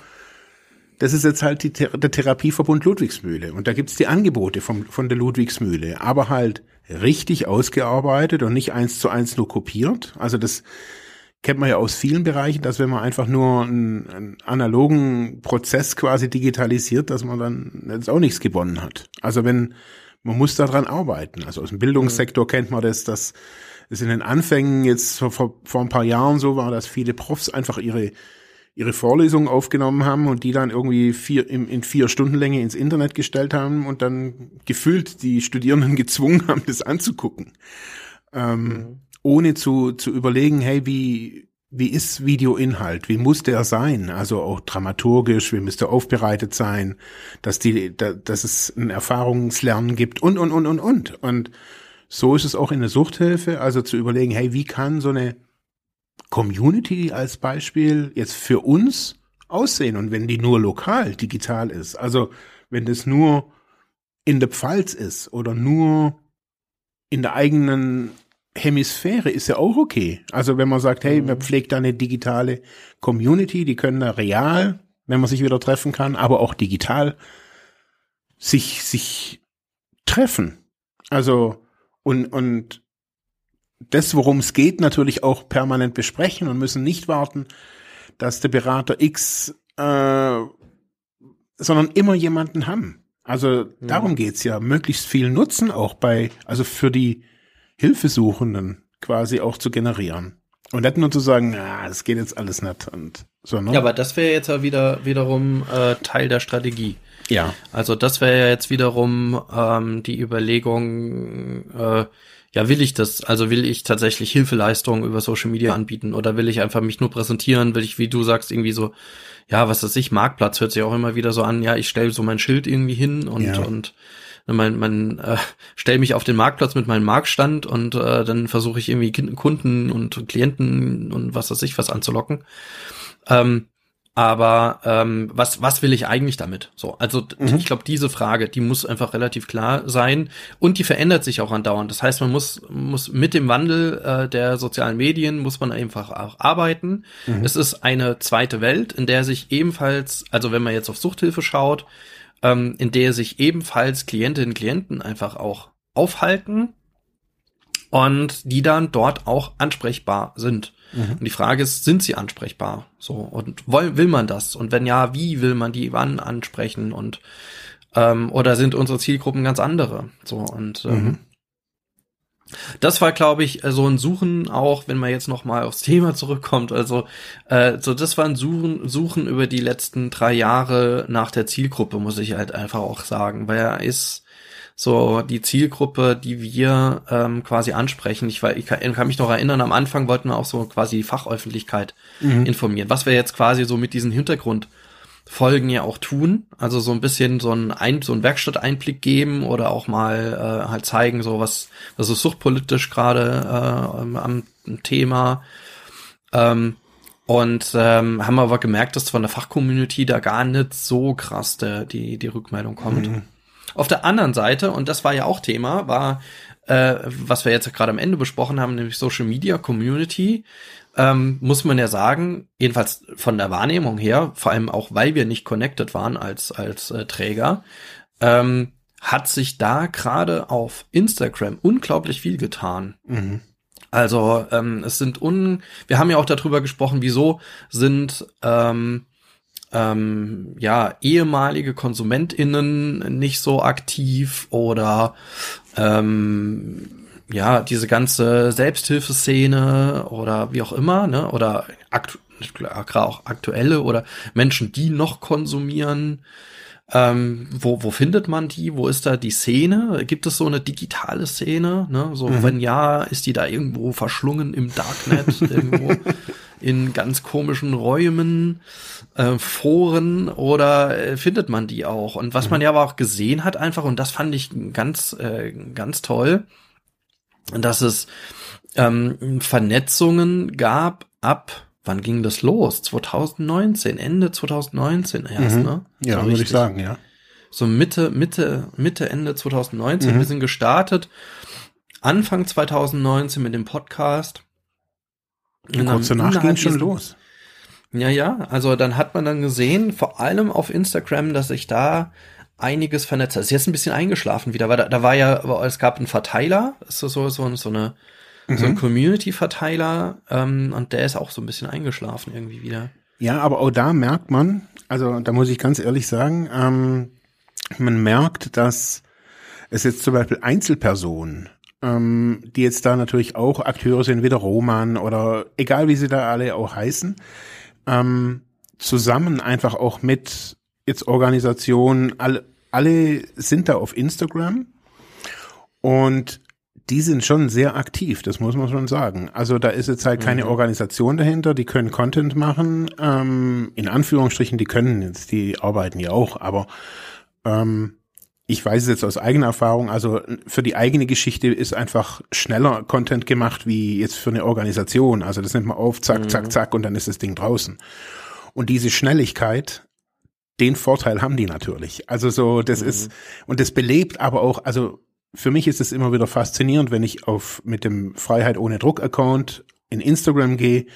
das ist jetzt halt die, der Therapieverbund Ludwigsmühle. Und da gibt's die Angebote vom, von der Ludwigsmühle, aber halt richtig ausgearbeitet und nicht eins zu eins nur kopiert. Also das kennt man ja aus vielen Bereichen, dass wenn man einfach nur einen, einen analogen Prozess quasi digitalisiert, dass man dann jetzt auch nichts gewonnen hat. Also wenn, man muss daran arbeiten. Also aus dem Bildungssektor kennt man das, dass es in den Anfängen jetzt vor, vor ein paar Jahren so war, dass viele Profs einfach ihre ihre Vorlesungen aufgenommen haben und die dann irgendwie vier, in, in vier Stunden Länge ins Internet gestellt haben und dann gefühlt die Studierenden gezwungen haben, das anzugucken. Ähm, mhm. Ohne zu, zu überlegen, hey, wie, wie ist Videoinhalt? Wie muss der sein? Also auch dramaturgisch, wie müsste aufbereitet sein, dass die, da, dass es ein Erfahrungslernen gibt und, und, und, und, und. Und so ist es auch in der Suchthilfe, also zu überlegen, hey, wie kann so eine Community als Beispiel jetzt für uns aussehen und wenn die nur lokal digital ist, also wenn das nur in der Pfalz ist oder nur in der eigenen Hemisphäre ist ja auch okay. Also wenn man sagt, hey, man mhm. pflegt da eine digitale Community, die können da real, wenn man sich wieder treffen kann, aber auch digital sich, sich treffen. Also, und, und das, worum es geht, natürlich auch permanent besprechen und müssen nicht warten, dass der Berater X, äh, sondern immer jemanden haben. Also darum geht's ja, möglichst viel Nutzen auch bei, also für die Hilfesuchenden quasi auch zu generieren. Und nicht nur zu sagen, ah, das geht jetzt alles nicht und so, ne? Ja, aber das wäre jetzt ja wieder wiederum äh, Teil der Strategie. Ja. Also das wäre ja jetzt wiederum ähm, die Überlegung, äh, ja, will ich das? Also will ich tatsächlich Hilfeleistungen über Social Media anbieten oder will ich einfach mich nur präsentieren? Will ich, wie du sagst, irgendwie so, ja, was weiß ich, Marktplatz hört sich auch immer wieder so an, ja, ich stelle so mein Schild irgendwie hin und, ja. und ne, man, man äh, stelle mich auf den Marktplatz mit meinem Marktstand und äh, dann versuche ich irgendwie Kunden und Klienten und was weiß ich was anzulocken. Ähm, aber ähm, was, was will ich eigentlich damit? So, also mhm. ich glaube, diese Frage, die muss einfach relativ klar sein und die verändert sich auch andauernd. Das heißt, man muss, muss mit dem Wandel äh, der sozialen Medien muss man einfach auch arbeiten. Mhm. Es ist eine zweite Welt, in der sich ebenfalls, also wenn man jetzt auf Suchthilfe schaut, ähm, in der sich ebenfalls Klientinnen und Klienten einfach auch aufhalten und die dann dort auch ansprechbar sind. Mhm. Und die Frage ist, sind sie ansprechbar? So, und will, will man das? Und wenn ja, wie will man die wann ansprechen? Und ähm, oder sind unsere Zielgruppen ganz andere? So, und ähm, mhm. Das war, glaube ich, so ein Suchen auch, wenn man jetzt noch mal aufs Thema zurückkommt. Also äh, so, das war ein Suchen, Suchen über die letzten drei Jahre nach der Zielgruppe, muss ich halt einfach auch sagen, weil er ist so die Zielgruppe, die wir ähm, quasi ansprechen. Ich, war, ich kann, kann mich noch erinnern, am Anfang wollten wir auch so quasi die Fachöffentlichkeit mhm. informieren. Was wir jetzt quasi so mit diesen Hintergrundfolgen ja auch tun. Also so ein bisschen so ein, ein so ein Werkstatteinblick geben oder auch mal äh, halt zeigen, so was, was ist suchtpolitisch gerade äh, am Thema. Ähm, und ähm, haben aber gemerkt, dass von der Fachcommunity da gar nicht so krass der, die, die Rückmeldung kommt. Mhm. Auf der anderen Seite, und das war ja auch Thema, war, äh, was wir jetzt gerade am Ende besprochen haben, nämlich Social Media Community, ähm, muss man ja sagen, jedenfalls von der Wahrnehmung her, vor allem auch, weil wir nicht connected waren als, als äh, Träger, ähm, hat sich da gerade auf Instagram unglaublich viel getan. Mhm. Also ähm, es sind un, wir haben ja auch darüber gesprochen, wieso sind ähm, ähm, ja, ehemalige KonsumentInnen nicht so aktiv oder ähm, ja, diese ganze Selbsthilfeszene oder wie auch immer, ne? Oder aktu auch aktuelle oder Menschen, die noch konsumieren. Ähm, wo, wo findet man die? Wo ist da die Szene? Gibt es so eine digitale Szene? Ne? So, mhm. wenn ja, ist die da irgendwo verschlungen im Darknet, irgendwo in ganz komischen Räumen, äh, Foren oder äh, findet man die auch? Und was mhm. man ja aber auch gesehen hat einfach, und das fand ich ganz, äh, ganz toll, dass es ähm, Vernetzungen gab ab wann ging das los? 2019, Ende 2019 erst, mhm. ne? Ja, würde ich sagen, ja. So Mitte, Mitte, Mitte, Ende 2019. Mhm. Wir sind gestartet. Anfang 2019 mit dem Podcast. Und kurz danach ging schon los. Ja, ja. Also dann hat man dann gesehen, vor allem auf Instagram, dass sich da einiges vernetzt hat. Es ist jetzt ein bisschen eingeschlafen wieder, weil da, da war ja, es gab einen Verteiler, so, so, so, so eine, mhm. so ein mhm. Community-Verteiler ähm, und der ist auch so ein bisschen eingeschlafen irgendwie wieder. Ja, aber auch da merkt man, also da muss ich ganz ehrlich sagen, ähm, man merkt, dass es jetzt zum Beispiel Einzelpersonen, ähm, die jetzt da natürlich auch Akteure sind, wie der Roman oder egal wie sie da alle auch heißen, ähm, zusammen einfach auch mit jetzt Organisationen, alle, alle sind da auf Instagram und die sind schon sehr aktiv, das muss man schon sagen. Also da ist jetzt halt keine mhm. Organisation dahinter, die können Content machen, ähm, in Anführungsstrichen, die können jetzt, die arbeiten ja auch, aber ähm, ich weiß es jetzt aus eigener Erfahrung, also für die eigene Geschichte ist einfach schneller Content gemacht wie jetzt für eine Organisation. Also das nimmt man auf, zack, zack, mhm. zack und dann ist das Ding draußen. Und diese Schnelligkeit, den Vorteil haben die natürlich. Also so, das mhm. ist, und das belebt aber auch, also für mich ist es immer wieder faszinierend, wenn ich auf mit dem Freiheit ohne Druck Account in Instagram gehe,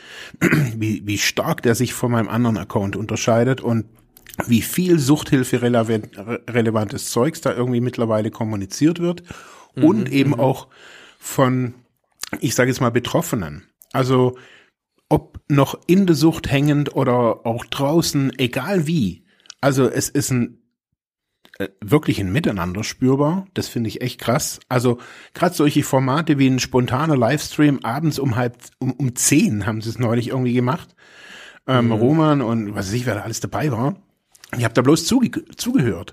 wie, wie stark der sich von meinem anderen Account unterscheidet und wie viel Suchthilfe relevantes Zeugs da irgendwie mittlerweile kommuniziert wird mhm, und eben mhm. auch von, ich sage jetzt mal, Betroffenen. Also ob noch in der Sucht hängend oder auch draußen, egal wie. Also es ist ein äh, wirklich ein Miteinander spürbar. Das finde ich echt krass. Also gerade solche Formate wie ein spontaner Livestream abends um halb um, um zehn haben sie es neulich irgendwie gemacht. Ähm, mhm. Roman und was weiß ich, wer da alles dabei war. Ich habe da bloß zuge zugehört.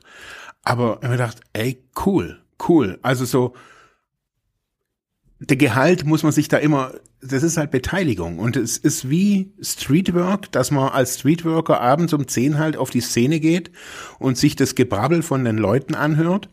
Aber ich habe gedacht, ey, cool, cool. Also so der Gehalt muss man sich da immer, das ist halt Beteiligung. Und es ist wie Streetwork, dass man als Streetworker abends um zehn halt auf die Szene geht und sich das Gebrabbel von den Leuten anhört.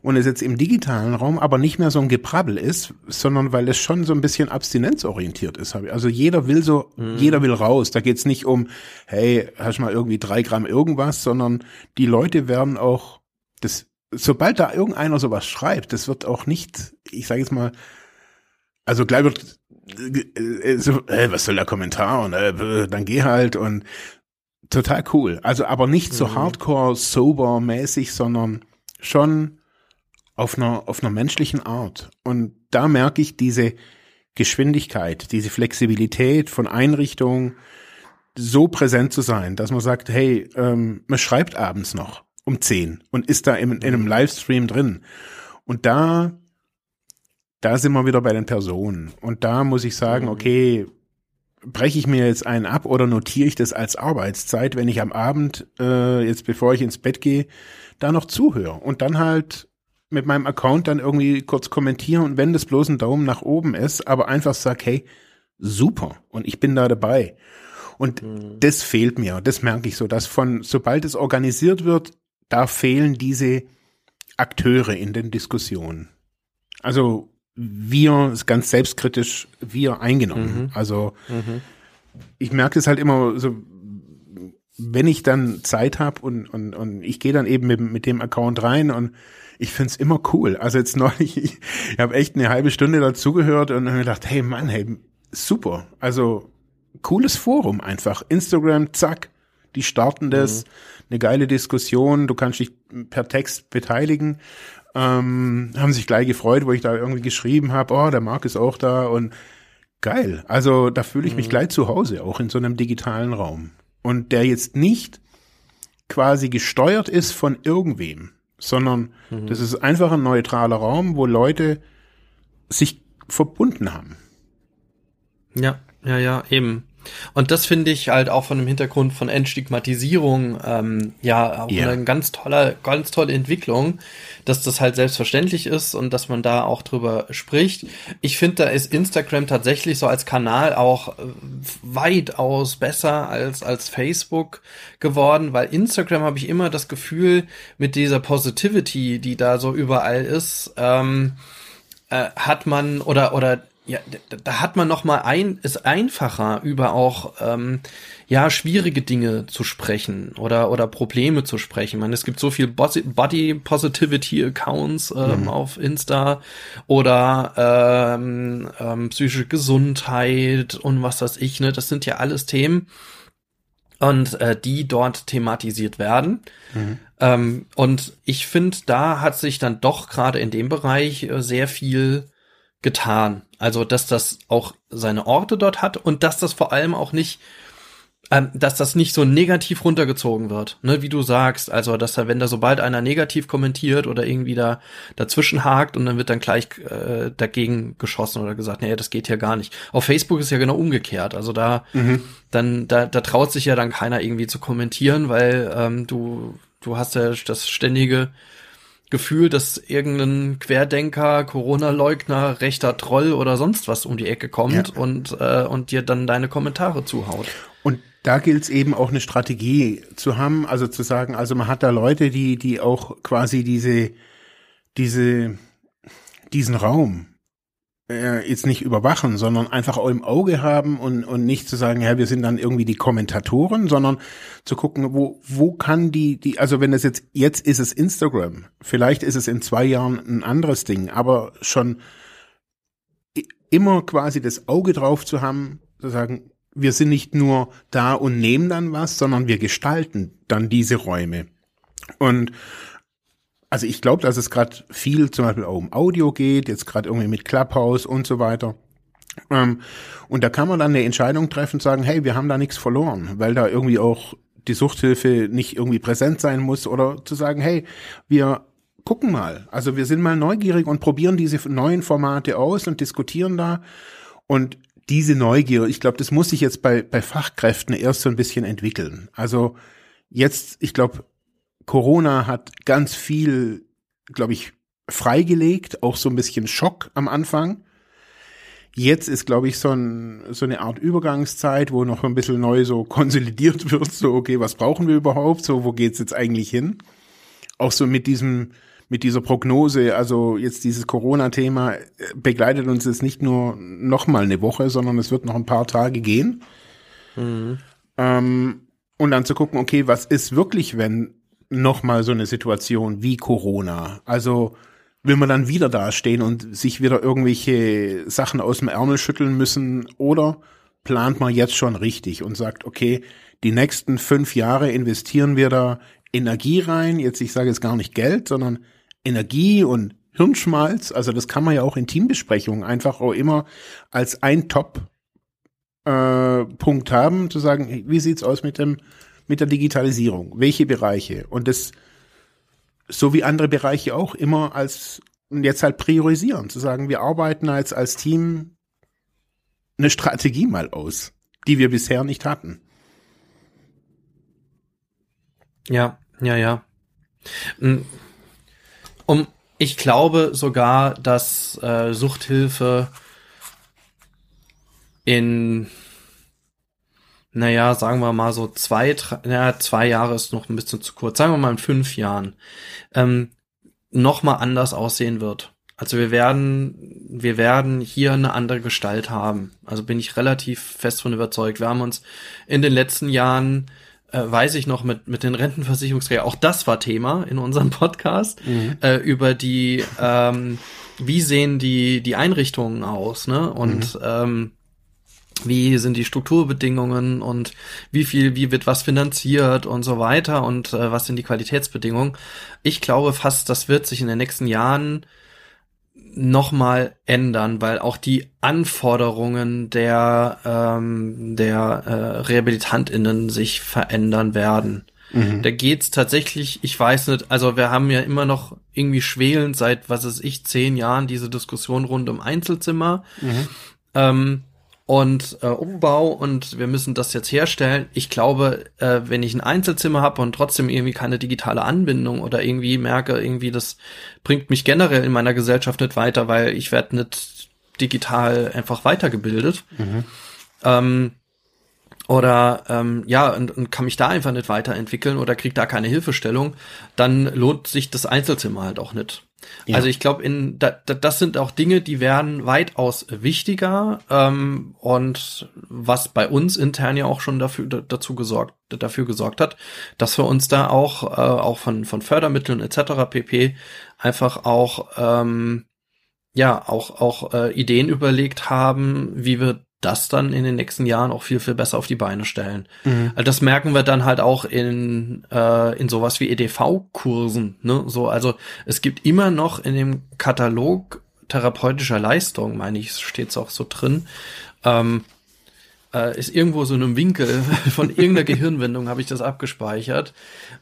Und es jetzt im digitalen Raum aber nicht mehr so ein Gebrabbel ist, sondern weil es schon so ein bisschen abstinenzorientiert ist. Also jeder will so, mhm. jeder will raus. Da geht's nicht um, hey, hast du mal irgendwie drei Gramm irgendwas, sondern die Leute werden auch, das, sobald da irgendeiner sowas schreibt, das wird auch nicht, ich sage jetzt mal, also gleich wird äh, so, äh, was soll der Kommentar und äh, dann geh halt und total cool. Also aber nicht so mhm. hardcore sober mäßig, sondern schon auf einer auf einer menschlichen Art. Und da merke ich diese Geschwindigkeit, diese Flexibilität von Einrichtungen so präsent zu sein, dass man sagt, hey, ähm, man schreibt abends noch um zehn und ist da in, in einem Livestream drin. Und da da sind wir wieder bei den Personen. Und da muss ich sagen, mhm. okay, breche ich mir jetzt einen ab oder notiere ich das als Arbeitszeit, wenn ich am Abend, äh, jetzt bevor ich ins Bett gehe, da noch zuhöre und dann halt mit meinem Account dann irgendwie kurz kommentieren und wenn das bloß ein Daumen nach oben ist, aber einfach sag, hey, super und ich bin da dabei. Und mhm. das fehlt mir, das merke ich so, dass von, sobald es organisiert wird, da fehlen diese Akteure in den Diskussionen. Also wir, ist ganz selbstkritisch, wir eingenommen. Mhm. Also mhm. ich merke es halt immer so, wenn ich dann Zeit habe und, und, und ich gehe dann eben mit, mit dem Account rein und ich find's immer cool. Also jetzt neulich, ich, ich habe echt eine halbe Stunde dazugehört und habe gedacht, hey Mann, hey, super. Also cooles Forum einfach. Instagram, zack, die starten das, mhm. eine geile Diskussion, du kannst dich per Text beteiligen ähm, haben sich gleich gefreut, wo ich da irgendwie geschrieben habe, oh, der Marc ist auch da und geil. Also da fühle ich mich mhm. gleich zu Hause, auch in so einem digitalen Raum. Und der jetzt nicht quasi gesteuert ist von irgendwem, sondern mhm. das ist einfach ein neutraler Raum, wo Leute sich verbunden haben. Ja, ja, ja, eben. Und das finde ich halt auch von dem Hintergrund von Entstigmatisierung ähm, ja auch Ja. eine ganz tolle, ganz tolle Entwicklung, dass das halt selbstverständlich ist und dass man da auch drüber spricht. Ich finde, da ist Instagram tatsächlich so als Kanal auch äh, weitaus besser als als Facebook geworden, weil Instagram habe ich immer das Gefühl mit dieser Positivity, die da so überall ist, ähm, äh, hat man oder oder ja, da, hat man noch mal ein ist einfacher über auch ähm, ja schwierige Dinge zu sprechen oder oder Probleme zu sprechen. Man, es gibt so viel Body Positivity Accounts ähm, auf Insta oder ähm, ähm, psychische Gesundheit und was weiß ich. Ne, das sind ja alles Themen und äh, die dort thematisiert werden. Ähm, und ich finde, da hat sich dann doch gerade in dem Bereich äh, sehr viel getan. Also, dass das auch seine Orte dort hat und dass das vor allem auch nicht, ähm, dass das nicht so negativ runtergezogen wird, ne, wie du sagst. Also, dass da, wenn da sobald einer negativ kommentiert oder irgendwie da dazwischen hakt und dann wird dann gleich äh, dagegen geschossen oder gesagt, nee, das geht ja gar nicht. Auf Facebook ist ja genau umgekehrt. Also da, dann, da, da traut sich ja dann keiner irgendwie zu kommentieren, weil ähm, du, du hast ja das ständige Gefühl, dass irgendein Querdenker, Corona-Leugner, rechter Troll oder sonst was um die Ecke kommt Ja. und, äh, und dir dann deine Kommentare zuhaut. Und da gilt es eben auch eine Strategie zu haben, also zu sagen, also man hat da Leute, die, die auch quasi diese, diese, diesen Raum äh, jetzt nicht überwachen, sondern einfach im Auge haben und, und nicht zu sagen, ja, wir sind dann irgendwie die Kommentatoren, sondern zu gucken, wo, wo kann die, die, also wenn das jetzt, jetzt ist es Instagram, vielleicht ist es in zwei Jahren ein anderes Ding, aber schon immer quasi das Auge drauf zu haben, zu sagen, wir sind nicht nur da und nehmen dann was, sondern wir gestalten dann diese Räume. Und also ich glaube, dass es gerade viel zum Beispiel auch um Audio geht, jetzt gerade irgendwie mit Clubhouse und so weiter. Ähm, und da kann man dann eine Entscheidung treffen und sagen, hey, wir haben da nichts verloren, weil da irgendwie auch die Suchthilfe nicht irgendwie präsent sein muss oder zu sagen, hey, wir gucken mal. Also wir sind mal neugierig und probieren diese neuen Formate aus und diskutieren da. Und diese Neugier, ich glaube, das muss sich jetzt bei, bei Fachkräften erst so ein bisschen entwickeln. Also jetzt, ich glaube, Corona hat ganz viel, glaube ich, freigelegt, auch so ein bisschen Schock am Anfang. Jetzt ist, glaube ich, so, ein, so eine Art Übergangszeit, wo noch ein bisschen neu so konsolidiert wird, so, okay, was brauchen wir überhaupt, so, wo geht's jetzt eigentlich hin? Auch so mit diesem, mit dieser Prognose, also jetzt dieses Corona-Thema äh, begleitet uns jetzt nicht nur noch mal eine Woche, sondern es wird noch ein paar Tage gehen. Ähm, und dann zu gucken, okay, was ist wirklich, wenn noch mal so eine Situation wie Corona? Also will man dann wieder dastehen und sich wieder irgendwelche Sachen aus dem Ärmel schütteln müssen oder plant man jetzt schon richtig und sagt, okay, die nächsten fünf Jahre investieren wir da Energie rein. Jetzt, ich sage jetzt gar nicht Geld, sondern Energie und Hirnschmalz. Also das kann man ja auch in Teambesprechungen einfach auch immer als ein Top äh, haben, zu sagen, wie sieht's aus mit dem mit der Digitalisierung? Welche Bereiche? Und das so wie andere Bereiche auch immer als jetzt halt priorisieren, zu sagen, wir arbeiten jetzt als Team eine Strategie mal aus, die wir bisher nicht hatten. Ja, ja, ja. Mm. Um, ich glaube sogar, dass äh, Suchthilfe in, naja, sagen wir mal so zwei, drei, naja, zwei Jahre ist noch ein bisschen zu kurz, sagen wir mal in fünf Jahren, ähm, noch mal anders aussehen wird. Also wir werden, wir werden hier eine andere Gestalt haben. Also bin ich relativ fest von überzeugt. Wir haben uns in den letzten Jahren äh, weiß ich noch mit mit den Rentenversicherungsträgern, auch das war Thema in unserem Podcast äh, über die ähm, wie sehen die die Einrichtungen aus, ne? Und ähm, wie sind die Strukturbedingungen und wie viel, wie wird was finanziert und so weiter und äh, was sind die Qualitätsbedingungen. Ich glaube fast, das wird sich in den nächsten Jahren nochmal ändern, weil auch die Anforderungen der, ähm, der äh, RehabilitantInnen sich verändern werden. Da geht's tatsächlich, ich weiß nicht, also wir haben ja immer noch irgendwie schwelend seit, was ist ich, zehn Jahren diese Diskussion rund um Einzelzimmer. Ähm, und äh, Umbau und wir müssen das jetzt herstellen. Ich glaube, äh, wenn ich ein Einzelzimmer habe und trotzdem irgendwie keine digitale Anbindung oder irgendwie merke, irgendwie das bringt mich generell in meiner Gesellschaft nicht weiter, weil ich werde nicht digital einfach weitergebildet. Mhm. Ähm, oder ähm, ja, und, und kann mich da einfach nicht weiterentwickeln oder kriegt da keine Hilfestellung, dann lohnt sich das Einzelzimmer halt auch nicht. Ja. Also ich glaube, in da, da, das sind auch Dinge, die werden weitaus wichtiger ähm, und was bei uns intern ja auch schon dafür dazu gesorgt dafür gesorgt hat, dass wir uns da auch äh, auch von von Fördermitteln etc. pp einfach auch ähm, ja auch auch äh, Ideen überlegt haben, wie wir das dann in den nächsten Jahren auch viel, viel besser auf die Beine stellen. Mhm. Also das merken wir dann halt auch in, äh, in sowas wie EDV-Kursen. Ne? So, also es gibt immer noch in dem Katalog therapeutischer Leistung, meine ich, steht es auch so drin, ähm, äh, ist irgendwo so in einem Winkel von irgendeiner Gehirnwindung habe ich das abgespeichert,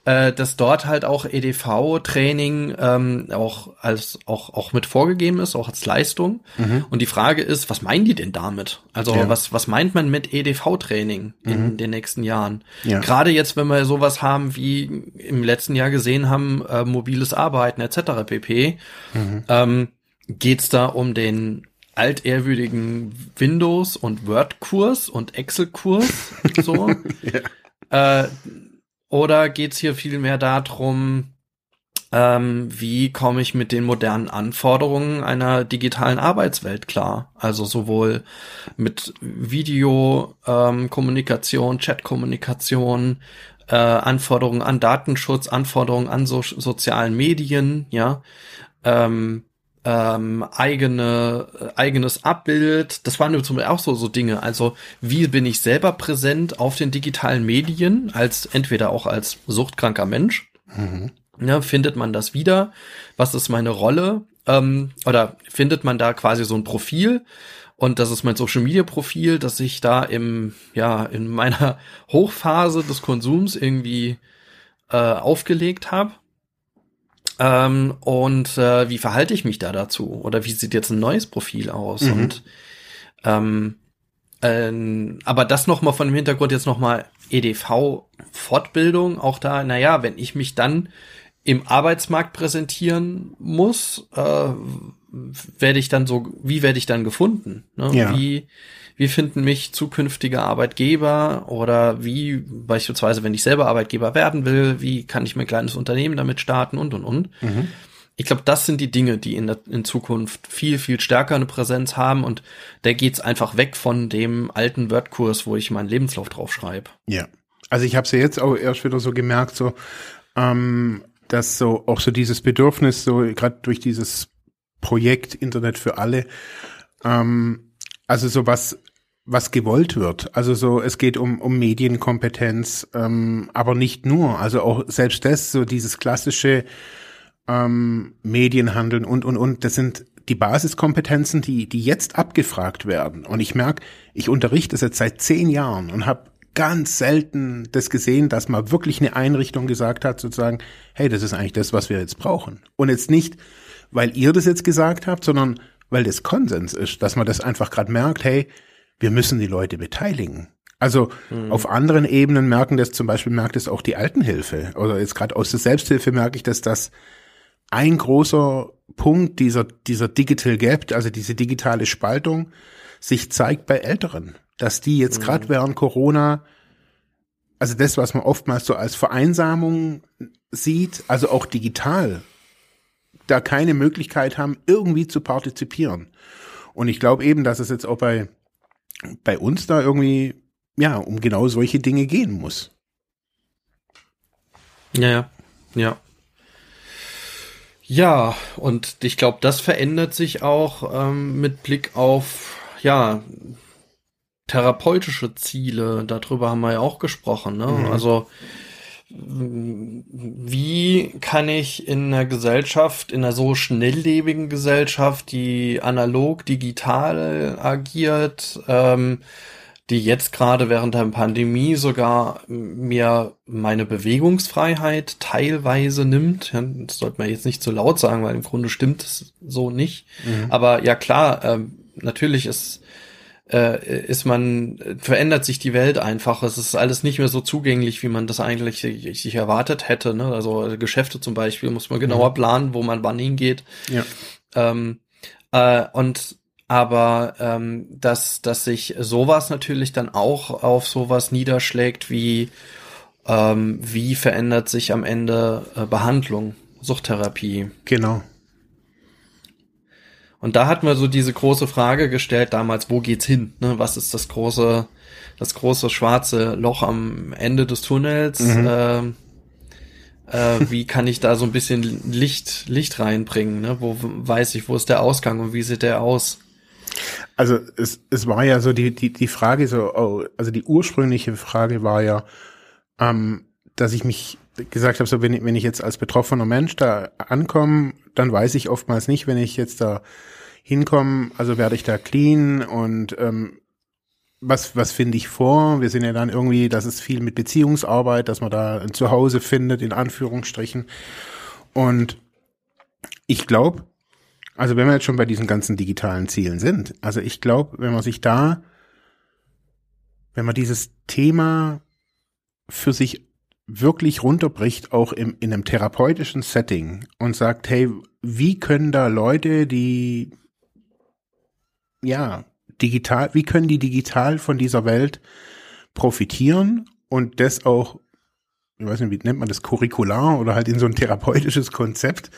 äh, dass dort halt auch EDV-Training ähm, auch als auch auch mit vorgegeben ist, auch als Leistung. Mhm. Und die Frage ist, was meinen die denn damit? Also ja. was was meint man mit EDV-Training in mhm. den nächsten Jahren? Ja. Gerade jetzt, wenn wir sowas haben wie im letzten Jahr gesehen haben, äh, mobiles Arbeiten etc. pp. Mhm. Ähm, geht es da um den altehrwürdigen Windows- und Word-Kurs und Excel-Kurs. So. ja. äh, oder geht's hier vielmehr darum, ähm, wie komme ich mit den modernen Anforderungen einer digitalen Arbeitswelt klar? Also sowohl mit Videokommunikation, ähm, Chatkommunikation, äh, Anforderungen an Datenschutz, Anforderungen an so sozialen Medien, ja. Ähm, ähm, eigene äh, eigenes Abbild. Das waren zum Beispiel auch so so Dinge. Also wie bin ich selber präsent auf den digitalen Medien als entweder auch als suchtkranker Mensch. Mhm. Ja, findet man das wieder? Was ist meine Rolle? Ähm, oder findet man da quasi so ein Profil? Und das ist mein Social Media Profil, dass ich da im, ja, in meiner Hochphase des Konsums irgendwie äh, aufgelegt habe. Ähm, und äh, wie verhalte ich mich da dazu? Oder wie sieht jetzt ein neues Profil aus? Mhm. Und ähm, ähm, aber das nochmal von dem Hintergrund jetzt nochmal EDV-Fortbildung, auch da, naja, wenn ich mich dann im Arbeitsmarkt präsentieren muss, äh, werde ich dann so, wie werde ich dann gefunden? Ne? Ja. Wie, wie finden mich zukünftige Arbeitgeber oder wie beispielsweise, wenn ich selber Arbeitgeber werden will, wie kann ich mein kleines Unternehmen damit starten und und und. Mhm. Ich glaube, das sind die Dinge, die in, der, in Zukunft viel, viel stärker eine Präsenz haben und da geht's einfach weg von dem alten Wordkurs, wo ich meinen Lebenslauf drauf schreibe. Ja. Also ich habe es ja jetzt auch erst wieder so gemerkt, so ähm, dass so auch so dieses Bedürfnis, so gerade durch dieses Projekt Internet für alle, ähm, also so was was gewollt wird. Also so, es geht um, um Medienkompetenz, ähm, aber nicht nur. Also auch selbst das, so dieses klassische ähm, Medienhandeln und, und, und, das sind die Basiskompetenzen, die, die jetzt abgefragt werden. Und ich merke, ich unterrichte das jetzt seit zehn Jahren und habe ganz selten das gesehen, dass mal wirklich eine Einrichtung gesagt hat, sozusagen, hey, das ist eigentlich das, was wir jetzt brauchen. Und jetzt nicht, weil ihr das jetzt gesagt habt, sondern weil das Konsens ist, dass man das einfach gerade merkt, hey, wir müssen die Leute beteiligen. Also mhm. auf anderen Ebenen merken das zum Beispiel, merkt es auch die Altenhilfe. Oder jetzt gerade aus der Selbsthilfe merke ich, dass das ein großer Punkt dieser, dieser Digital Gap, also diese digitale Spaltung, sich zeigt bei Älteren. Dass die jetzt mhm. gerade während Corona, also das, was man oftmals so als Vereinsamung sieht, also auch digital, da keine Möglichkeit haben, irgendwie zu partizipieren. Und ich glaube eben, dass es jetzt auch bei bei uns da irgendwie, ja, um genau solche Dinge gehen muss. Ja, ja, ja. Ja, und ich glaube, das verändert sich auch ähm, mit Blick auf, ja, therapeutische Ziele. Darüber haben wir ja auch gesprochen. Ne? Mhm. Also wie kann ich in einer Gesellschaft, in einer so schnelllebigen Gesellschaft, die analog, digital agiert, ähm, die jetzt gerade während der Pandemie sogar mir meine Bewegungsfreiheit teilweise nimmt. Das sollte man jetzt nicht zu laut sagen, weil im Grunde stimmt es so nicht. Mhm. Aber ja klar, ähm, natürlich ist äh, ist man, verändert sich die Welt einfach. Es ist alles nicht mehr so zugänglich, wie man das eigentlich sich erwartet hätte. Ne? Also Geschäfte zum Beispiel muss man genauer mhm. planen, wo man wann hingeht. Ja. Ähm, äh, und aber ähm, dass, dass sich sowas natürlich dann auch auf sowas niederschlägt wie ähm, wie verändert sich am Ende äh, Behandlung, Suchttherapie. Genau. Und da hat man so diese große Frage gestellt damals, wo geht's hin? Ne? Was ist das große, das große schwarze Loch am Ende des Tunnels? Mhm. Äh, äh, wie kann ich da so ein bisschen Licht, Licht reinbringen? Ne? Wo weiß ich, wo ist der Ausgang und wie sieht der aus? Also es, es war ja so die, die, die Frage so, oh, also die ursprüngliche Frage war ja, ähm, dass ich mich gesagt habe, so wenn ich, wenn ich jetzt als betroffener Mensch da ankomme, dann weiß ich oftmals nicht, wenn ich jetzt da hinkomme, also werde ich da clean und ähm, was, was finde ich vor? Wir sind ja dann irgendwie, das ist viel mit Beziehungsarbeit, dass man da ein Zuhause findet, in Anführungsstrichen. Und ich glaube, also wenn wir jetzt schon bei diesen ganzen digitalen Zielen sind, also ich glaube, wenn man sich da, wenn man dieses Thema für sich wirklich runterbricht, auch im, in einem therapeutischen Setting und sagt, hey, wie können da Leute, die ja digital, wie können die digital von dieser Welt profitieren und das auch, ich weiß nicht, wie nennt man das, curricular oder halt in so ein therapeutisches Konzept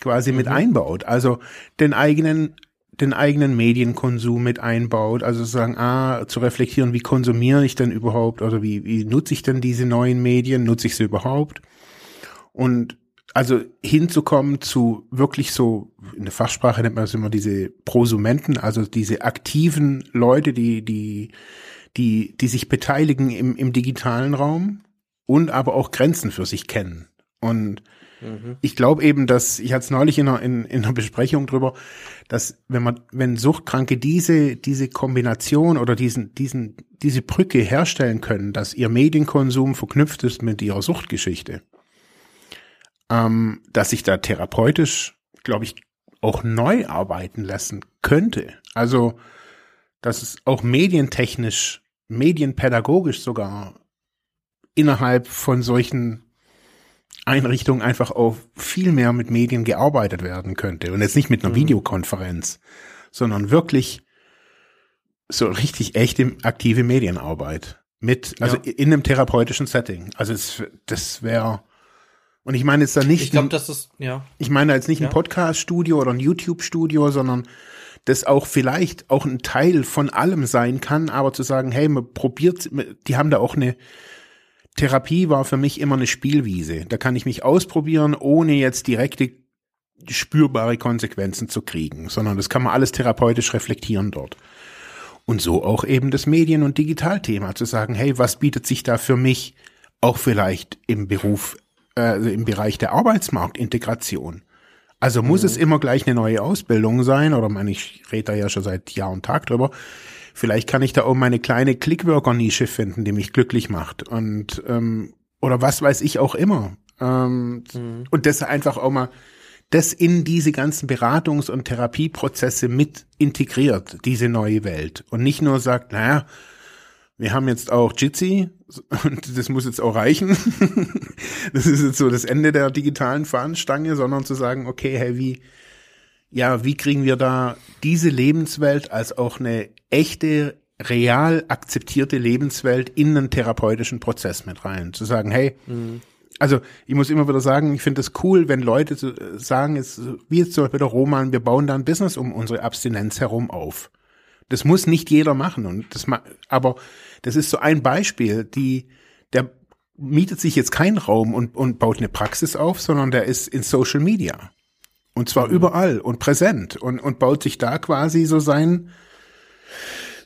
quasi mhm. mit einbaut. Also den eigenen den eigenen Medienkonsum mit einbaut, also sozusagen ah, zu reflektieren, wie konsumiere ich denn überhaupt oder wie, wie nutze ich denn diese neuen Medien, nutze ich sie überhaupt? Und also hinzukommen zu wirklich so, in der Fachsprache nennt man das immer diese Prosumenten, also diese aktiven Leute, die, die, die, die sich beteiligen im, im digitalen Raum und aber auch Grenzen für sich kennen. Und mhm. ich glaube eben, dass, ich hatte es neulich in einer, in, in einer Besprechung drüber, dass wenn man, wenn Suchtkranke diese, diese Kombination oder diesen, diesen, diese Brücke herstellen können, dass ihr Medienkonsum verknüpft ist mit ihrer Suchtgeschichte, ähm, dass sich da therapeutisch, glaube ich, auch neu arbeiten lassen könnte. Also, dass es auch medientechnisch, medienpädagogisch sogar innerhalb von solchen Einrichtungen einfach auf viel mehr mit Medien gearbeitet werden könnte. Und jetzt nicht mit einer mhm. Videokonferenz, sondern wirklich so richtig echte aktive Medienarbeit. Mit, also ja. in einem therapeutischen Setting. Also es, das wäre, und ich meine jetzt da nicht, ich glaube, das ist, ja. Ich meine jetzt nicht ja. ein Podcast-Studio oder ein YouTube-Studio, sondern das auch vielleicht auch ein Teil von allem sein kann, aber zu sagen, hey, man probiert, die haben da auch eine, Therapie war für mich immer eine Spielwiese. Da kann ich mich ausprobieren, ohne jetzt direkte spürbare Konsequenzen zu kriegen, sondern das kann man alles therapeutisch reflektieren dort. Und so auch eben das Medien- und Digitalthema zu sagen, hey, was bietet sich da für mich auch vielleicht im Beruf, äh, im Bereich der Arbeitsmarktintegration? Also muss mhm. es immer gleich eine neue Ausbildung sein, oder meine, ich rede da ja schon seit Jahr und Tag drüber. Vielleicht kann ich da auch meine kleine Clickworker-Nische finden, die mich glücklich macht. Und ähm, oder was weiß ich auch immer. Ähm, mhm. Und das einfach auch mal das in diese ganzen Beratungs- und Therapieprozesse mit integriert, diese neue Welt. Und nicht nur sagt, naja, wir haben jetzt auch Jitsi und das muss jetzt auch reichen. das ist jetzt so das Ende der digitalen Fahnenstange, sondern zu sagen, okay, hey, wie, ja, wie kriegen wir da diese Lebenswelt als auch eine echte, real akzeptierte Lebenswelt in einen therapeutischen Prozess mit rein? Zu sagen, hey, mhm. also ich muss immer wieder sagen, ich finde es cool, wenn Leute sagen, jetzt, wie jetzt zum Beispiel der Roman, wir bauen da ein Business um unsere Abstinenz herum auf. Das muss nicht jeder machen und das, aber das ist so ein Beispiel, die, der mietet sich jetzt keinen Raum und, und baut eine Praxis auf, sondern der ist in Social Media. Und zwar mhm. überall und präsent und, und baut sich da quasi so sein,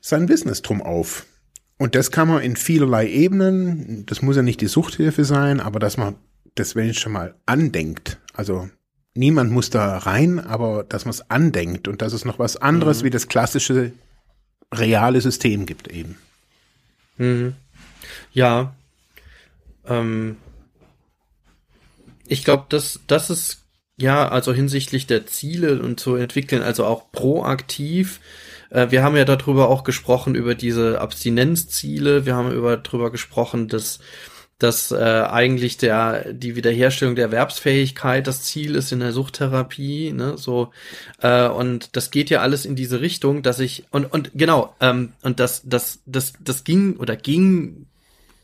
sein Business drum auf. Und das kann man in vielerlei Ebenen, das muss ja nicht die Suchthilfe sein, aber dass man das ich schon mal andenkt. Also niemand muss da rein, aber dass man es andenkt und dass es noch was anderes mhm. wie das klassische reale System gibt eben. Mhm. Ja. Ähm, ich glaube, das, das ist ja, also hinsichtlich der Ziele und zu entwickeln, also auch proaktiv Äh, wir haben ja darüber auch gesprochen, über diese Abstinenzziele. Wir haben über darüber gesprochen, dass dass äh, eigentlich der die Wiederherstellung der Erwerbsfähigkeit das Ziel ist in der Suchttherapie, ne, so äh, und das geht ja alles in diese Richtung, dass ich und und genau ähm, und das das das das ging oder ging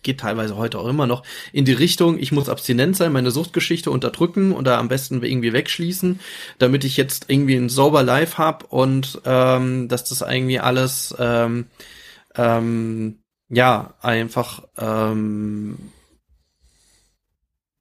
geht teilweise heute auch immer noch in die Richtung, ich muss abstinent sein, meine Suchtgeschichte unterdrücken oder am besten irgendwie wegschließen, damit ich jetzt irgendwie ein sauber Life hab und ähm, dass das irgendwie alles ähm, ähm, ja einfach ähm,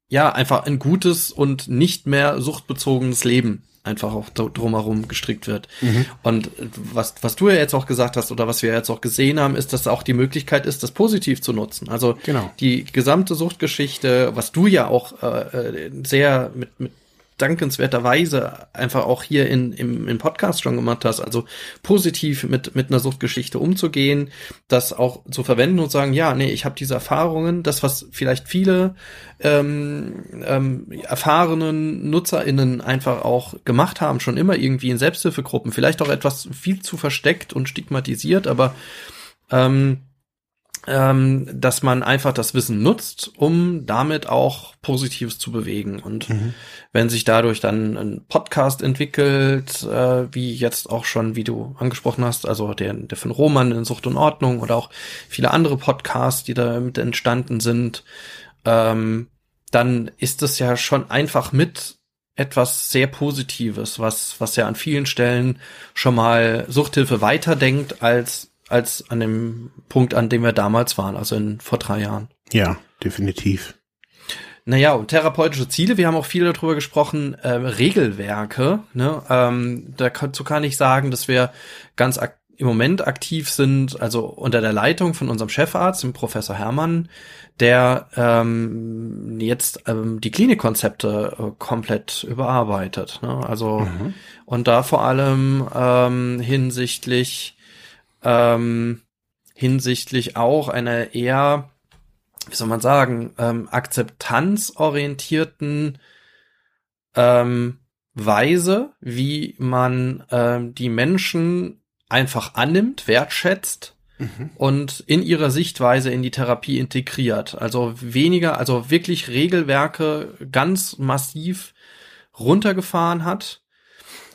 ja, einfach ein gutes und nicht mehr suchtbezogenes Leben einfach auch drumherum gestrickt wird. Mhm. Und was, was du ja jetzt auch gesagt hast oder was wir jetzt auch gesehen haben, ist, dass auch die Möglichkeit ist, das positiv zu nutzen. Also genau. die gesamte Suchtgeschichte, was du ja auch äh, äh sehr mit, mit dankenswerterweise einfach auch hier in, im, im Podcast schon gemacht hast, also positiv mit, mit einer Suchtgeschichte umzugehen, das auch zu verwenden und sagen, ja, nee, ich habe diese Erfahrungen, das, was vielleicht viele ähm, ähm, erfahrenen NutzerInnen einfach auch gemacht haben, schon immer irgendwie in Selbsthilfegruppen, vielleicht auch etwas viel zu versteckt und stigmatisiert, aber ähm, ähm, dass man einfach das Wissen nutzt, um damit auch Positives zu bewegen. Und mhm. wenn sich dadurch dann ein Podcast entwickelt, äh, wie jetzt auch schon, wie du angesprochen hast, also der, der von Roman in Sucht und Ordnung oder auch viele andere Podcasts, die da mit entstanden sind, ähm, dann ist es ja schon einfach mit etwas sehr Positives, was, was ja an vielen Stellen schon mal Suchthilfe weiterdenkt als als an dem Punkt, an dem wir damals waren, also in, vor drei Jahren. Ja, definitiv. Naja, und therapeutische Ziele, wir haben auch viel darüber gesprochen, äh, Regelwerke. Ne? Ähm, dazu kann ich sagen, dass wir ganz im Moment aktiv sind, also unter der Leitung von unserem Chefarzt, dem Professor Hermann, der ähm, jetzt ähm, die Klinikkonzepte äh, komplett überarbeitet. Ne? Also mhm. und da vor allem ähm, hinsichtlich ähm, hinsichtlich auch einer eher, wie soll man sagen, ähm, akzeptanzorientierten ähm, Weise, wie man ähm, die Menschen einfach annimmt, wertschätzt mhm. und in ihrer Sichtweise in die Therapie integriert. Also weniger, also wirklich Regelwerke ganz massiv runtergefahren hat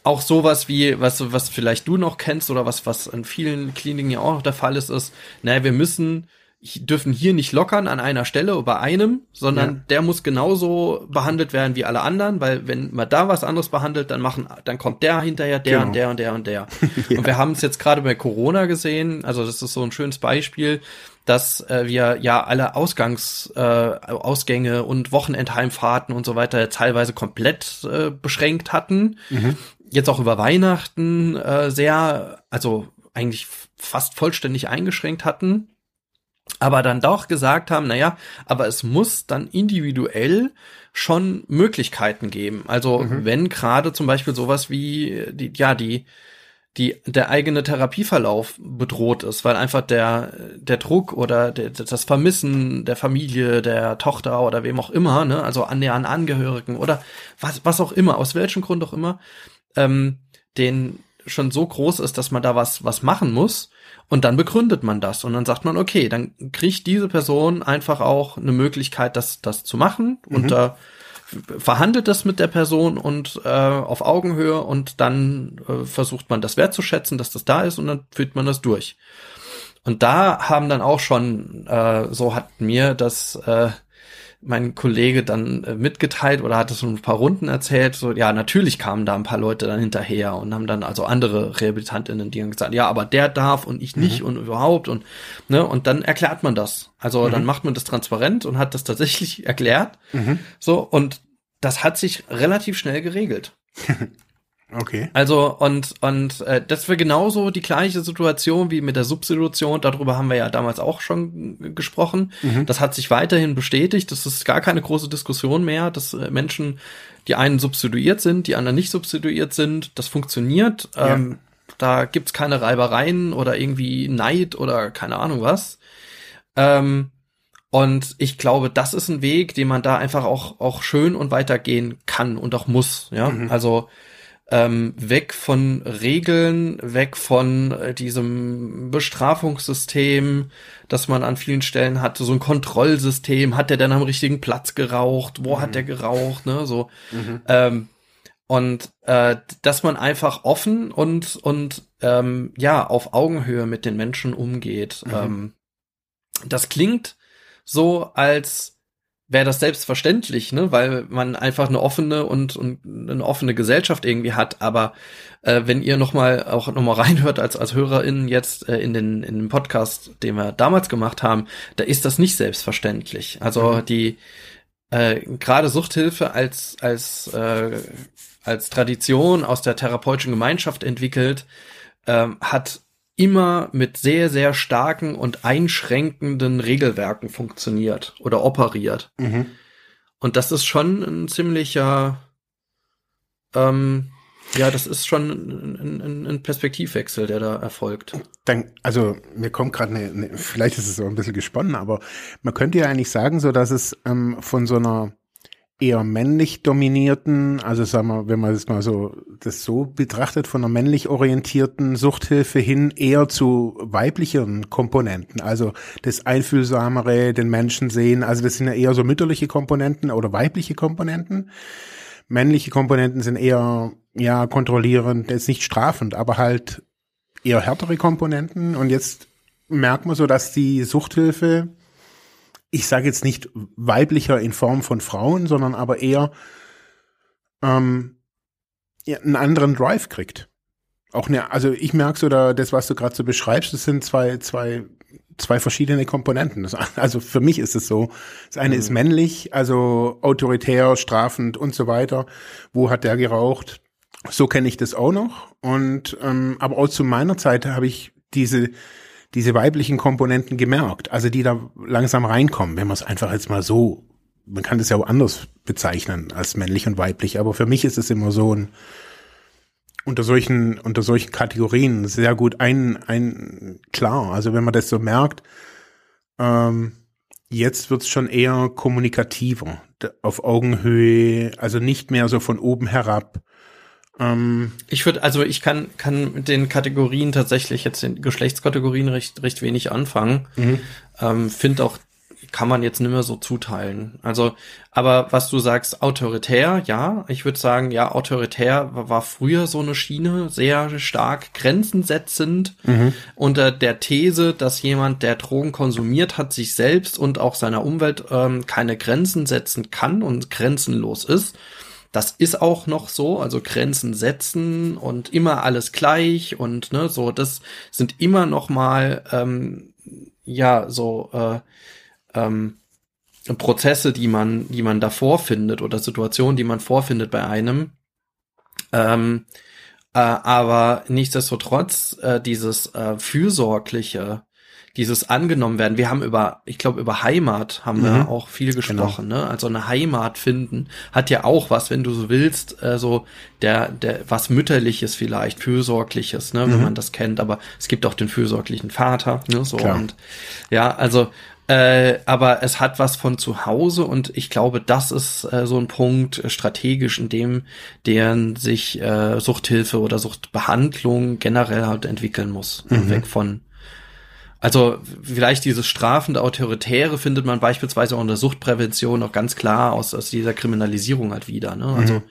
auch sowas wie, was, was vielleicht du noch kennst oder was, was an vielen Kliniken ja auch noch der Fall ist, ist, naja, wir müssen, dürfen hier nicht lockern an einer Stelle bei einem, sondern ja. der muss genauso behandelt werden wie alle anderen, weil wenn man da was anderes behandelt, dann machen, dann kommt der hinterher, der genau. und der und der und der. ja. Und wir haben es jetzt gerade bei Corona gesehen, also das ist so ein schönes Beispiel, dass äh, wir ja alle Ausgangs äh, Ausgänge und Wochenendheimfahrten und so weiter teilweise komplett äh, beschränkt hatten. Mhm jetzt auch über Weihnachten äh, sehr, also eigentlich fast vollständig eingeschränkt hatten, aber dann doch gesagt haben, naja, aber es muss dann individuell schon Möglichkeiten geben. Also mhm. wenn gerade zum Beispiel sowas wie die, ja, die, die, der eigene Therapieverlauf bedroht ist, weil einfach der, der Druck oder der, das Vermissen der Familie, der Tochter oder wem auch immer, ne, also an der Angehörigen oder was, was auch immer, aus welchem Grund auch immer, ähm, den schon so groß ist, dass man da was, was machen muss. Und dann begründet man das und dann sagt man, okay, dann kriegt diese Person einfach auch eine Möglichkeit, das, das zu machen mhm. und äh, verhandelt das mit der Person und äh, auf Augenhöhe und dann äh, versucht man das wertzuschätzen, dass das da ist und dann führt man das durch. Und da haben dann auch schon, äh, so hat mir das äh, mein Kollege dann äh, mitgeteilt oder hat es so ein paar Runden erzählt, so, ja, natürlich kamen da ein paar Leute dann hinterher und haben dann also andere Rehabilitantinnen, die haben gesagt, ja, aber der darf und ich nicht mhm. und überhaupt und, ne, und dann erklärt man das. Also mhm. dann macht man das transparent und hat das tatsächlich erklärt, mhm. so, und das hat sich relativ schnell geregelt. Okay. Also und und äh, das wäre genauso die gleiche Situation wie mit der Substitution. Darüber haben wir ja damals auch schon gesprochen. Mhm. Das hat sich weiterhin bestätigt. Das ist gar keine große Diskussion mehr, dass äh, Menschen, die einen substituiert sind, die anderen nicht substituiert sind, das funktioniert. Ja. Ähm, da gibt's keine Reibereien oder irgendwie Neid oder keine Ahnung was. Ähm, und ich glaube, das ist ein Weg, den man da einfach auch auch schön und weitergehen kann und auch muss. Ja, mhm. also ähm, weg von Regeln, weg von äh, diesem Bestrafungssystem, das man an vielen Stellen hat, so ein Kontrollsystem, hat der denn am richtigen Platz geraucht, wo mhm. hat der geraucht, ne, so. Mhm. Ähm, und äh, dass man einfach offen und und ähm, ja auf Augenhöhe mit den Menschen umgeht. Mhm. Ähm, das klingt so, als wäre das selbstverständlich, ne, weil man einfach eine offene und, und eine offene Gesellschaft irgendwie hat. Aber äh, wenn ihr noch mal auch noch mal reinhört als als Hörerin jetzt äh, in den in den Podcast, den wir damals gemacht haben, da ist das nicht selbstverständlich. Also mhm. die äh, gerade Suchthilfe als als äh, als Tradition aus der therapeutischen Gemeinschaft entwickelt, ähm, hat immer mit sehr, sehr starken und einschränkenden Regelwerken funktioniert oder operiert. Mhm. Und das ist schon ein ziemlicher, ähm, ja, das ist schon ein, ein, ein, Perspektivwechsel, der da erfolgt. Dann, also mir kommt gerade eine, eine, vielleicht ist es so ein bisschen gesponnen, aber man könnte ja eigentlich sagen, so dass es ähm, von so einer eher männlich dominierten, also sagen wir, wenn man das mal so das so betrachtet, von einer männlich orientierten Suchthilfe hin eher zu weiblichen Komponenten, also das Einfühlsamere, den Menschen sehen, also das sind ja eher so mütterliche Komponenten oder weibliche Komponenten. Männliche Komponenten sind eher ja kontrollierend, jetzt nicht strafend, aber halt eher härtere Komponenten. Und jetzt merkt man so, dass die Suchthilfe ich sage jetzt nicht weiblicher in Form von Frauen, sondern aber eher ähm, ja, einen anderen Drive kriegt. Auch ne, also ich merke so da, das, was du gerade so beschreibst, das sind zwei, zwei, zwei verschiedene Komponenten. Das, also für mich ist es so. Das eine mhm. ist männlich, also autoritär, strafend und so weiter. Wo hat der geraucht? So kenne ich das auch noch. Und ähm, aber auch zu meiner Zeit habe ich diese diese weiblichen Komponenten gemerkt, also die da langsam reinkommen, wenn man es einfach jetzt mal so, man kann das ja auch anders bezeichnen als männlich und weiblich, aber für mich ist es immer so ein unter solchen unter solchen Kategorien sehr gut ein ein klar. Also wenn man das so merkt, ähm, jetzt wird's schon eher kommunikativer, auf Augenhöhe, also nicht mehr so von oben herab ähm, ich würde, also ich kann, kann mit den Kategorien tatsächlich jetzt den Geschlechtskategorien recht, recht wenig anfangen. Mhm. Ähm, Finde auch, kann man jetzt nicht mehr so zuteilen. Also, aber was du sagst, autoritär, ja, ich würde sagen, ja, autoritär war früher so eine Schiene, sehr stark grenzensetzend mhm. unter der These, dass jemand, der Drogen konsumiert hat, sich selbst und auch seiner Umwelt ähm, keine Grenzen setzen kann und grenzenlos ist. Das ist auch noch so, also Grenzen setzen und immer alles gleich und ne, so, das sind immer noch mal ähm, ja so äh, ähm, Prozesse, die man, die man da vorfindet oder Situationen, die man vorfindet bei einem. Ähm, äh, aber nichtsdestotrotz äh, dieses äh, fürsorgliche dieses angenommen werden. Wir haben über, ich glaube, über Heimat haben mhm. wir auch viel genau. gesprochen, genau. ne? Also eine Heimat finden hat ja auch was, wenn du so willst, äh, so der, der, was mütterliches vielleicht, fürsorgliches, ne, mhm. wenn man das kennt, aber es gibt auch den fürsorglichen Vater, ne, so Klar. und ja, also äh, aber es hat was von zu Hause und ich glaube, das ist äh, so ein Punkt äh, strategisch, in dem deren sich äh, Suchthilfe oder Suchtbehandlung generell halt entwickeln muss, mhm. weg von also vielleicht dieses strafende Autoritäre findet man beispielsweise auch in der Suchtprävention noch ganz klar aus, aus dieser Kriminalisierung halt wieder. Ne? Also mhm.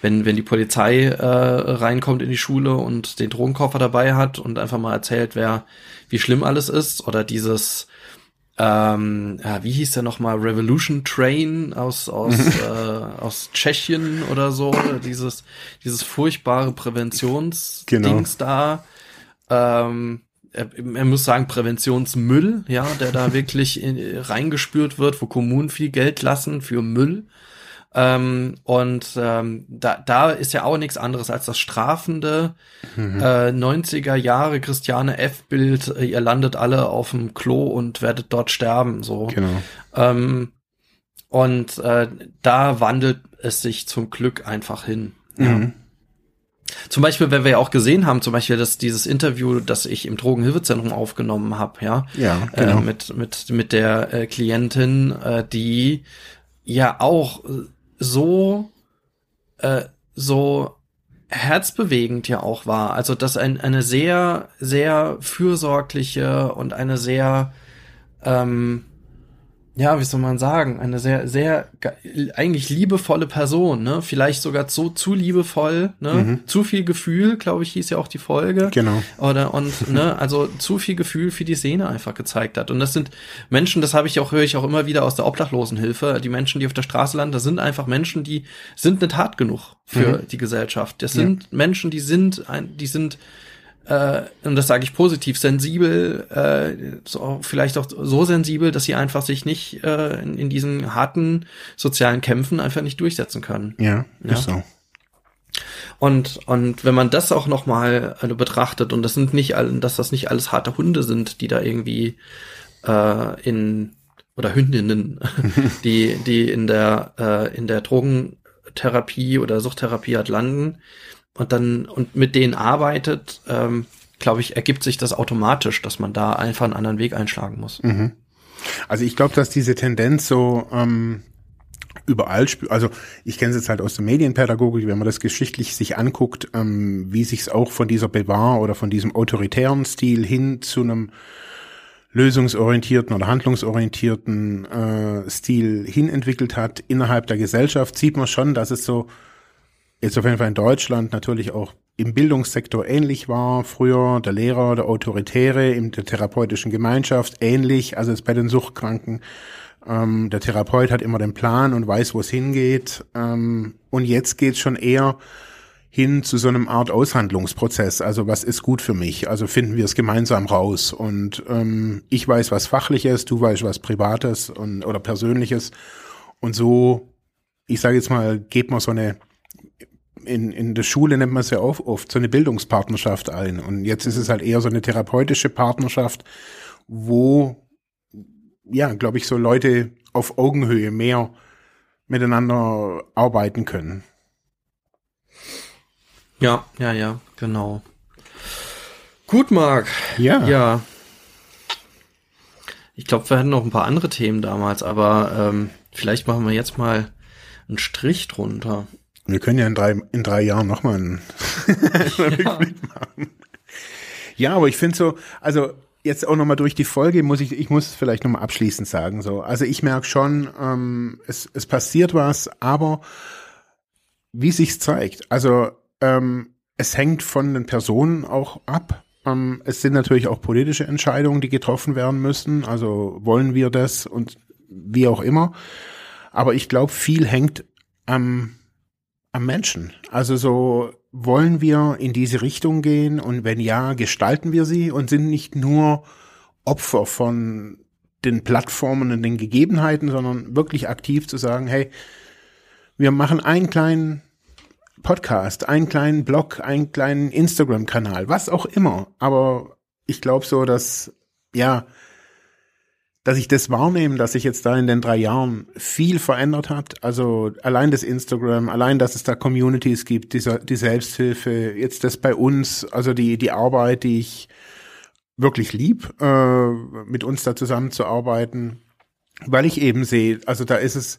wenn, wenn die Polizei äh, reinkommt in die Schule und den Drogenkoffer dabei hat und einfach mal erzählt, wer, wie schlimm alles ist, oder dieses ähm, ja, wie hieß der nochmal, Revolution Train aus, aus, äh, aus Tschechien oder so, dieses, dieses furchtbare Präventionsdings genau. da. Ähm, er muss sagen, Präventionsmüll, ja, der da wirklich in, reingespürt wird, wo Kommunen viel Geld lassen für Müll. Ähm, und ähm, da, da ist ja auch nichts anderes als das strafende mhm. äh, 90er Jahre Christiane F-Bild, ihr landet alle auf dem Klo und werdet dort sterben. So. Genau. Ähm, und äh, da wandelt es sich zum Glück einfach hin. Mhm. Ja. Zum Beispiel, wenn wir ja auch gesehen haben, zum Beispiel dass dieses Interview, das ich im Drogenhilfezentrum aufgenommen habe, ja, ja äh, genau. äh, mit mit mit der äh, Klientin, äh, die ja auch so äh, so herzbewegend ja auch war. Also dass ein, eine sehr, sehr fürsorgliche und eine sehr ähm, ja, wie soll man sagen, eine sehr, sehr eigentlich liebevolle Person, ne? Vielleicht sogar so zu liebevoll, ne? Mhm. Zu viel Gefühl, glaube ich, hieß ja auch die Folge. Genau. Oder und ne, also zu viel Gefühl für die Szene einfach gezeigt hat. Und das sind Menschen, das habe ich auch, höre ich auch immer wieder aus der Obdachlosenhilfe. Die Menschen, die auf der Straße landen, das sind einfach Menschen, die sind nicht hart genug für mhm. die Gesellschaft. Das sind ja. Menschen, die sind, ein, die sind äh, und das sage ich positiv, sensibel, äh, so, vielleicht auch so sensibel, dass sie einfach sich nicht äh, in, in diesen harten sozialen Kämpfen einfach nicht durchsetzen können. Ja, ja? ist so. Und, und wenn man das auch nochmal äh, betrachtet, und das sind nicht, dass das nicht alles harte Hunde sind, die da irgendwie äh, in oder Hündinnen, die, die in der, äh, in der Drogentherapie oder Suchttherapie hat landen, und dann und mit denen arbeitet, ähm, glaube ich, ergibt sich das automatisch, dass man da einfach einen anderen Weg einschlagen muss. Mhm. Also ich glaube, dass diese Tendenz so ähm, überall, also ich kenne es jetzt halt aus der Medienpädagogik, wenn man das geschichtlich sich anguckt, ähm, wie sich es auch von dieser Bewahr oder von diesem autoritären Stil hin zu einem lösungsorientierten oder handlungsorientierten äh, Stil hin entwickelt hat innerhalb der Gesellschaft, sieht man schon, dass es so jetzt auf jeden Fall in Deutschland natürlich auch im Bildungssektor ähnlich war. Früher der Lehrer, der Autoritäre in der therapeutischen Gemeinschaft ähnlich, also jetzt bei den Suchtkranken. Ähm, der Therapeut hat immer den Plan und weiß, wo es hingeht. Ähm, und jetzt geht es schon eher hin zu so einem Art Aushandlungsprozess. Also was ist gut für mich? Also finden wir es gemeinsam raus. Und ähm, ich weiß was Fachliches, du weißt was Privates und oder Persönliches. Und so, ich sage jetzt mal, geht man so eine in, in der Schule nennt man es ja oft, oft so eine Bildungspartnerschaft ein. Und jetzt ist es halt eher so eine therapeutische Partnerschaft, wo, ja, glaube ich, so Leute auf Augenhöhe mehr miteinander arbeiten können. Ja, ja, ja, genau. Gut, Marc. Ja. Ja. Ich glaube, wir hatten noch ein paar andere Themen damals, aber ähm, vielleicht machen wir jetzt mal einen Strich drunter. Wir können ja in drei, in drei Jahren nochmal einen ja. machen. Ja, aber ich finde so, also jetzt auch nochmal durch die Folge muss ich, ich muss vielleicht nochmal abschließend sagen, so. Also ich merke schon, ähm, es, es passiert was, aber wie sich's zeigt, also ähm, es hängt von den Personen auch ab. Ähm, es sind natürlich auch politische Entscheidungen, die getroffen werden müssen. Also wollen wir das und wie auch immer. Aber ich glaube, viel hängt am am Menschen. Also so wollen wir in diese Richtung gehen und wenn ja, gestalten wir sie und sind nicht nur Opfer von den Plattformen und den Gegebenheiten, sondern wirklich aktiv zu sagen, hey, wir machen einen kleinen Podcast, einen kleinen Blog, einen kleinen Instagram-Kanal, was auch immer. Aber ich glaube so, dass, ja, dass ich das wahrnehme, dass sich jetzt da in den drei Jahren viel verändert hat. Also allein das Instagram, allein, dass es da Communities gibt, die, die Selbsthilfe, jetzt das bei uns, also die, die Arbeit, die ich wirklich lieb, äh, mit uns da zusammenzuarbeiten, weil ich eben sehe, also da ist es,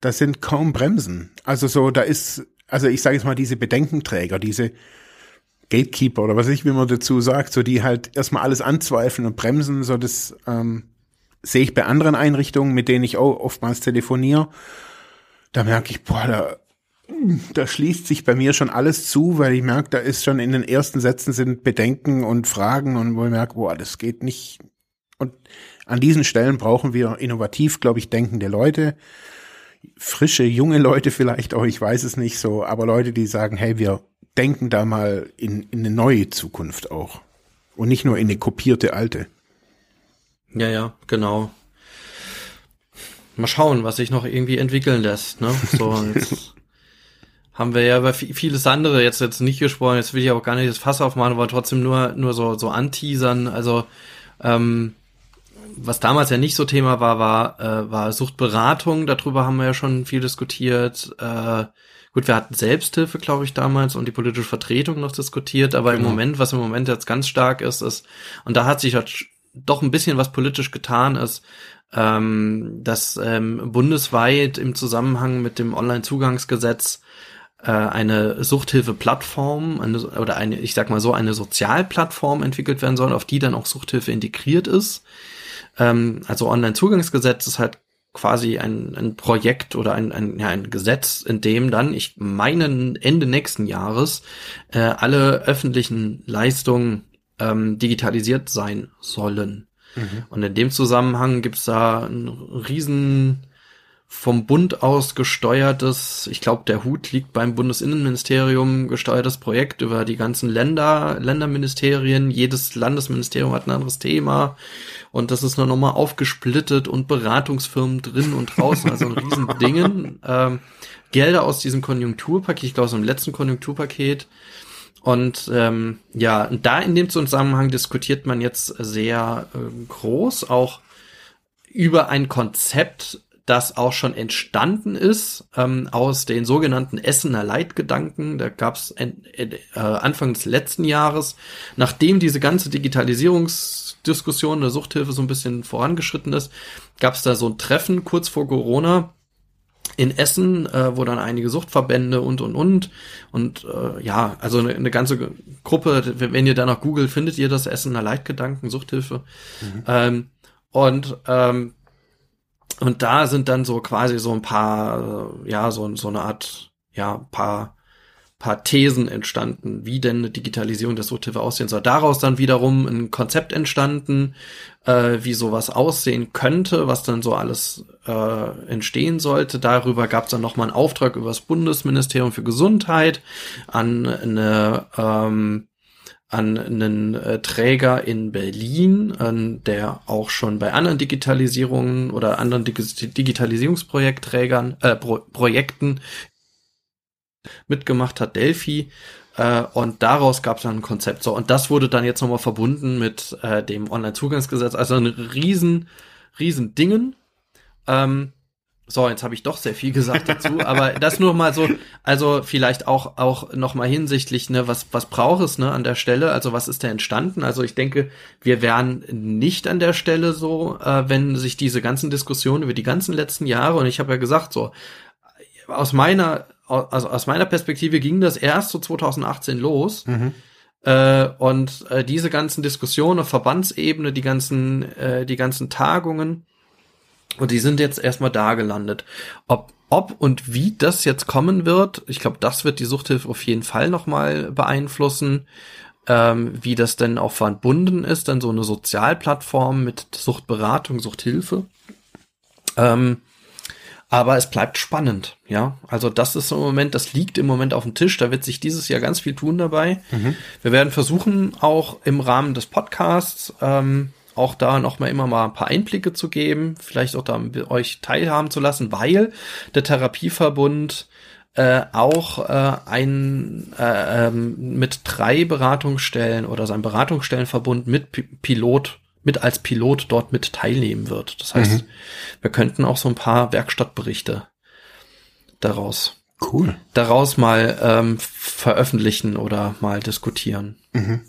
da sind kaum Bremsen. Also so, da ist, also ich sage jetzt mal, diese Bedenkenträger, diese Gatekeeper oder was ich, wie man dazu sagt, so die halt erstmal alles anzweifeln und bremsen, so das, ähm, sehe ich bei anderen Einrichtungen, mit denen ich auch oftmals telefoniere, da merke ich, boah, da, da schließt sich bei mir schon alles zu, weil ich merke, da ist schon in den ersten Sätzen sind Bedenken und Fragen und wo ich merke, boah, das geht nicht. Und an diesen Stellen brauchen wir innovativ, glaube ich, denkende Leute, frische, junge Leute vielleicht auch, ich weiß es nicht so, aber Leute, die sagen, hey, wir denken da mal in, in eine neue Zukunft auch und nicht nur in eine kopierte alte. Ja, ja, genau. Mal schauen, was sich noch irgendwie entwickeln lässt. Ne? So, jetzt haben wir ja über vieles andere jetzt jetzt nicht gesprochen. Jetzt will ich auch gar nicht das Fass aufmachen, aber trotzdem nur nur so so anteasern. Also ähm, was damals ja nicht so Thema war, war äh, war Suchtberatung. Darüber haben wir ja schon viel diskutiert. Äh, gut, wir hatten Selbsthilfe, glaube ich, damals und die politische Vertretung noch diskutiert. Aber genau. im Moment, was im Moment jetzt ganz stark ist, ist und da hat sich halt doch ein bisschen was politisch getan ist, ähm, dass ähm, bundesweit im Zusammenhang mit dem Onlinezugangsgesetz äh, eine Suchthilfe-Plattform eine, oder eine, ich sag mal so, eine Sozialplattform entwickelt werden soll, auf die dann auch Suchthilfe integriert ist. Ähm, also Online-Zugangsgesetz ist halt quasi ein, ein Projekt oder ein, ein, ja, ein Gesetz, in dem dann, ich meine Ende nächsten Jahres, äh, alle öffentlichen Leistungen ähm, digitalisiert sein sollen. Mhm. Und in dem Zusammenhang gibt's da einen riesen vom Bund aus gesteuertes, ich glaube, der Hut liegt beim Bundesinnenministerium, gesteuertes Projekt über die ganzen Länder, Länderministerien. Jedes Landesministerium hat ein anderes Thema. Und das ist nur nochmal aufgesplittet und Beratungsfirmen drin und draußen, also ein riesen Dingen. Ähm, Gelder aus diesem Konjunkturpaket, ich glaube aus dem letzten Konjunkturpaket. Und ähm, ja, da in dem Zusammenhang diskutiert man jetzt sehr äh, groß auch über ein Konzept das auch schon entstanden ist ähm, aus den sogenannten Essener Leitgedanken. Da gab es äh, Anfang des letzten Jahres, nachdem diese ganze Digitalisierungsdiskussion der Suchthilfe so ein bisschen vorangeschritten ist, gab es da so ein Treffen kurz vor Corona in Essen, äh, wo dann einige Suchtverbände und und und und äh, ja, also eine, eine ganze Gruppe, wenn ihr da noch googelt, findet ihr das Essener Leitgedanken, Suchthilfe. Mhm. Ähm, und ähm, und da sind dann so quasi so ein paar, äh, ja, so, so eine Art, ja, paar, paar Thesen entstanden, wie denn eine Digitalisierung der Suchthilfe aussehen soll. Daraus dann wiederum ein Konzept entstanden, äh, wie sowas aussehen könnte, was dann so alles äh, entstehen sollte. Darüber gab es dann nochmal einen Auftrag über das Bundesministerium für Gesundheit an eine ähm, an einen äh, Träger in Berlin, an der auch schon bei anderen Digitalisierungen oder anderen Dig Digitalisierungsprojektträgern, äh, Pro Projekten mitgemacht hat, Delphi. Äh, und daraus gab es dann ein Konzept. So, und das wurde dann jetzt nochmal verbunden mit äh, dem Online-Zugangsgesetz. Also ein riesen, riesen Dingen. Ähm, so, jetzt habe ich doch sehr viel gesagt dazu, aber das nur mal so, also vielleicht auch auch noch mal hinsichtlich, ne, was was braucht es ne an der Stelle? Also was ist da entstanden? Also ich denke, wir wären nicht an der Stelle so, äh, wenn sich diese ganzen Diskussionen über die ganzen letzten Jahre und ich habe ja gesagt so aus meiner also aus meiner Perspektive ging das erst so 2018 los. Mhm. Äh, und äh, diese ganzen Diskussionen auf Verbandsebene, die ganzen, äh, die ganzen Tagungen, und die sind jetzt erstmal da gelandet. Ob, ob und wie das jetzt kommen wird, ich glaube, das wird die Suchthilfe auf jeden Fall nochmal beeinflussen. Ähm, wie das denn auch verbunden ist, dann so eine Sozialplattform mit Suchtberatung, Suchthilfe. Ähm, aber es bleibt spannend, ja. Also das ist im Moment, das liegt im Moment auf dem Tisch. Da wird sich dieses Jahr ganz viel tun dabei. Mhm. Wir werden versuchen, auch im Rahmen des Podcasts ähm, auch da noch mal immer mal ein paar Einblicke zu geben, vielleicht auch da euch teilhaben zu lassen, weil der Therapieverbund äh, auch äh, ein äh, ähm, mit drei Beratungsstellen oder sein Beratungsstellenverbund mit P Pilot mit als Pilot dort mit teilnehmen wird. Das heißt, mhm. wir könnten auch so ein paar Werkstattberichte daraus cool daraus mal ähm, veröffentlichen oder mal diskutieren. Mhm.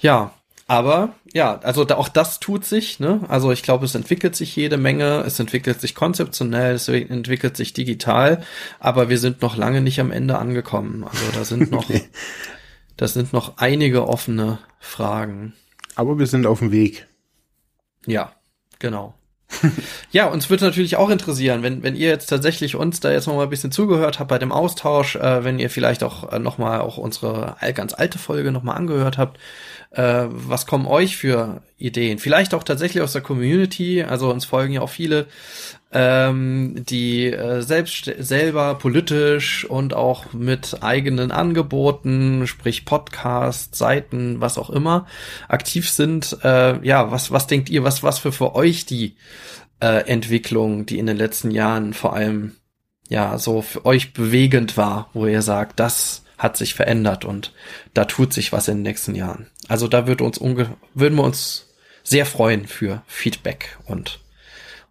Ja, aber ja, also da, auch das tut sich. Ne? Also ich glaube, es entwickelt sich jede Menge. Es entwickelt sich konzeptionell, es entwickelt sich digital. Aber wir sind noch lange nicht am Ende angekommen. Also da sind noch, da sind noch einige offene Fragen. Aber wir sind auf dem Weg. Ja, genau. ja, uns würde natürlich auch interessieren, wenn, wenn ihr jetzt tatsächlich uns da jetzt noch mal ein bisschen zugehört habt bei dem Austausch, äh, wenn ihr vielleicht auch äh, noch mal auch unsere ganz alte Folge noch mal angehört habt, äh, was kommen euch für Ideen? Vielleicht auch tatsächlich aus der Community. Also uns folgen ja auch viele, ähm, die äh, selbst selber politisch und auch mit eigenen Angeboten, sprich Podcast, Seiten, was auch immer, aktiv sind. Äh, ja, was was denkt ihr? Was was für für euch die äh, Entwicklung, die in den letzten Jahren vor allem ja so für euch bewegend war, wo ihr sagt, das hat sich verändert und da tut sich was in den nächsten Jahren. Also da würde uns würden wir uns sehr freuen für Feedback und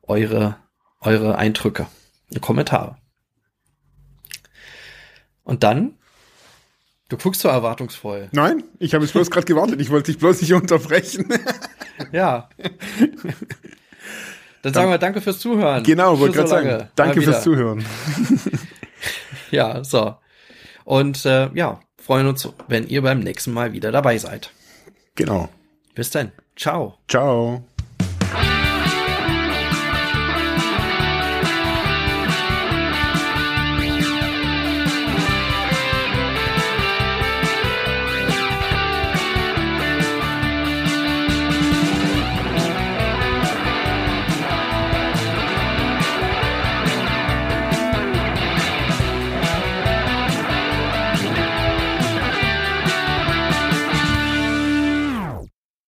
eure, eure Eindrücke und Kommentare. Und dann, du guckst so erwartungsvoll. Nein, ich habe jetzt bloß gerade gewartet. Ich wollte dich bloß nicht unterbrechen. ja. Dann sagen wir danke fürs Zuhören. Genau, wollte gerade so sagen. Danke fürs Zuhören. Ja, so. Und äh, ja, freuen uns, wenn ihr beim nächsten Mal wieder dabei seid. Genau. Bis dann. Ciao. Ciao.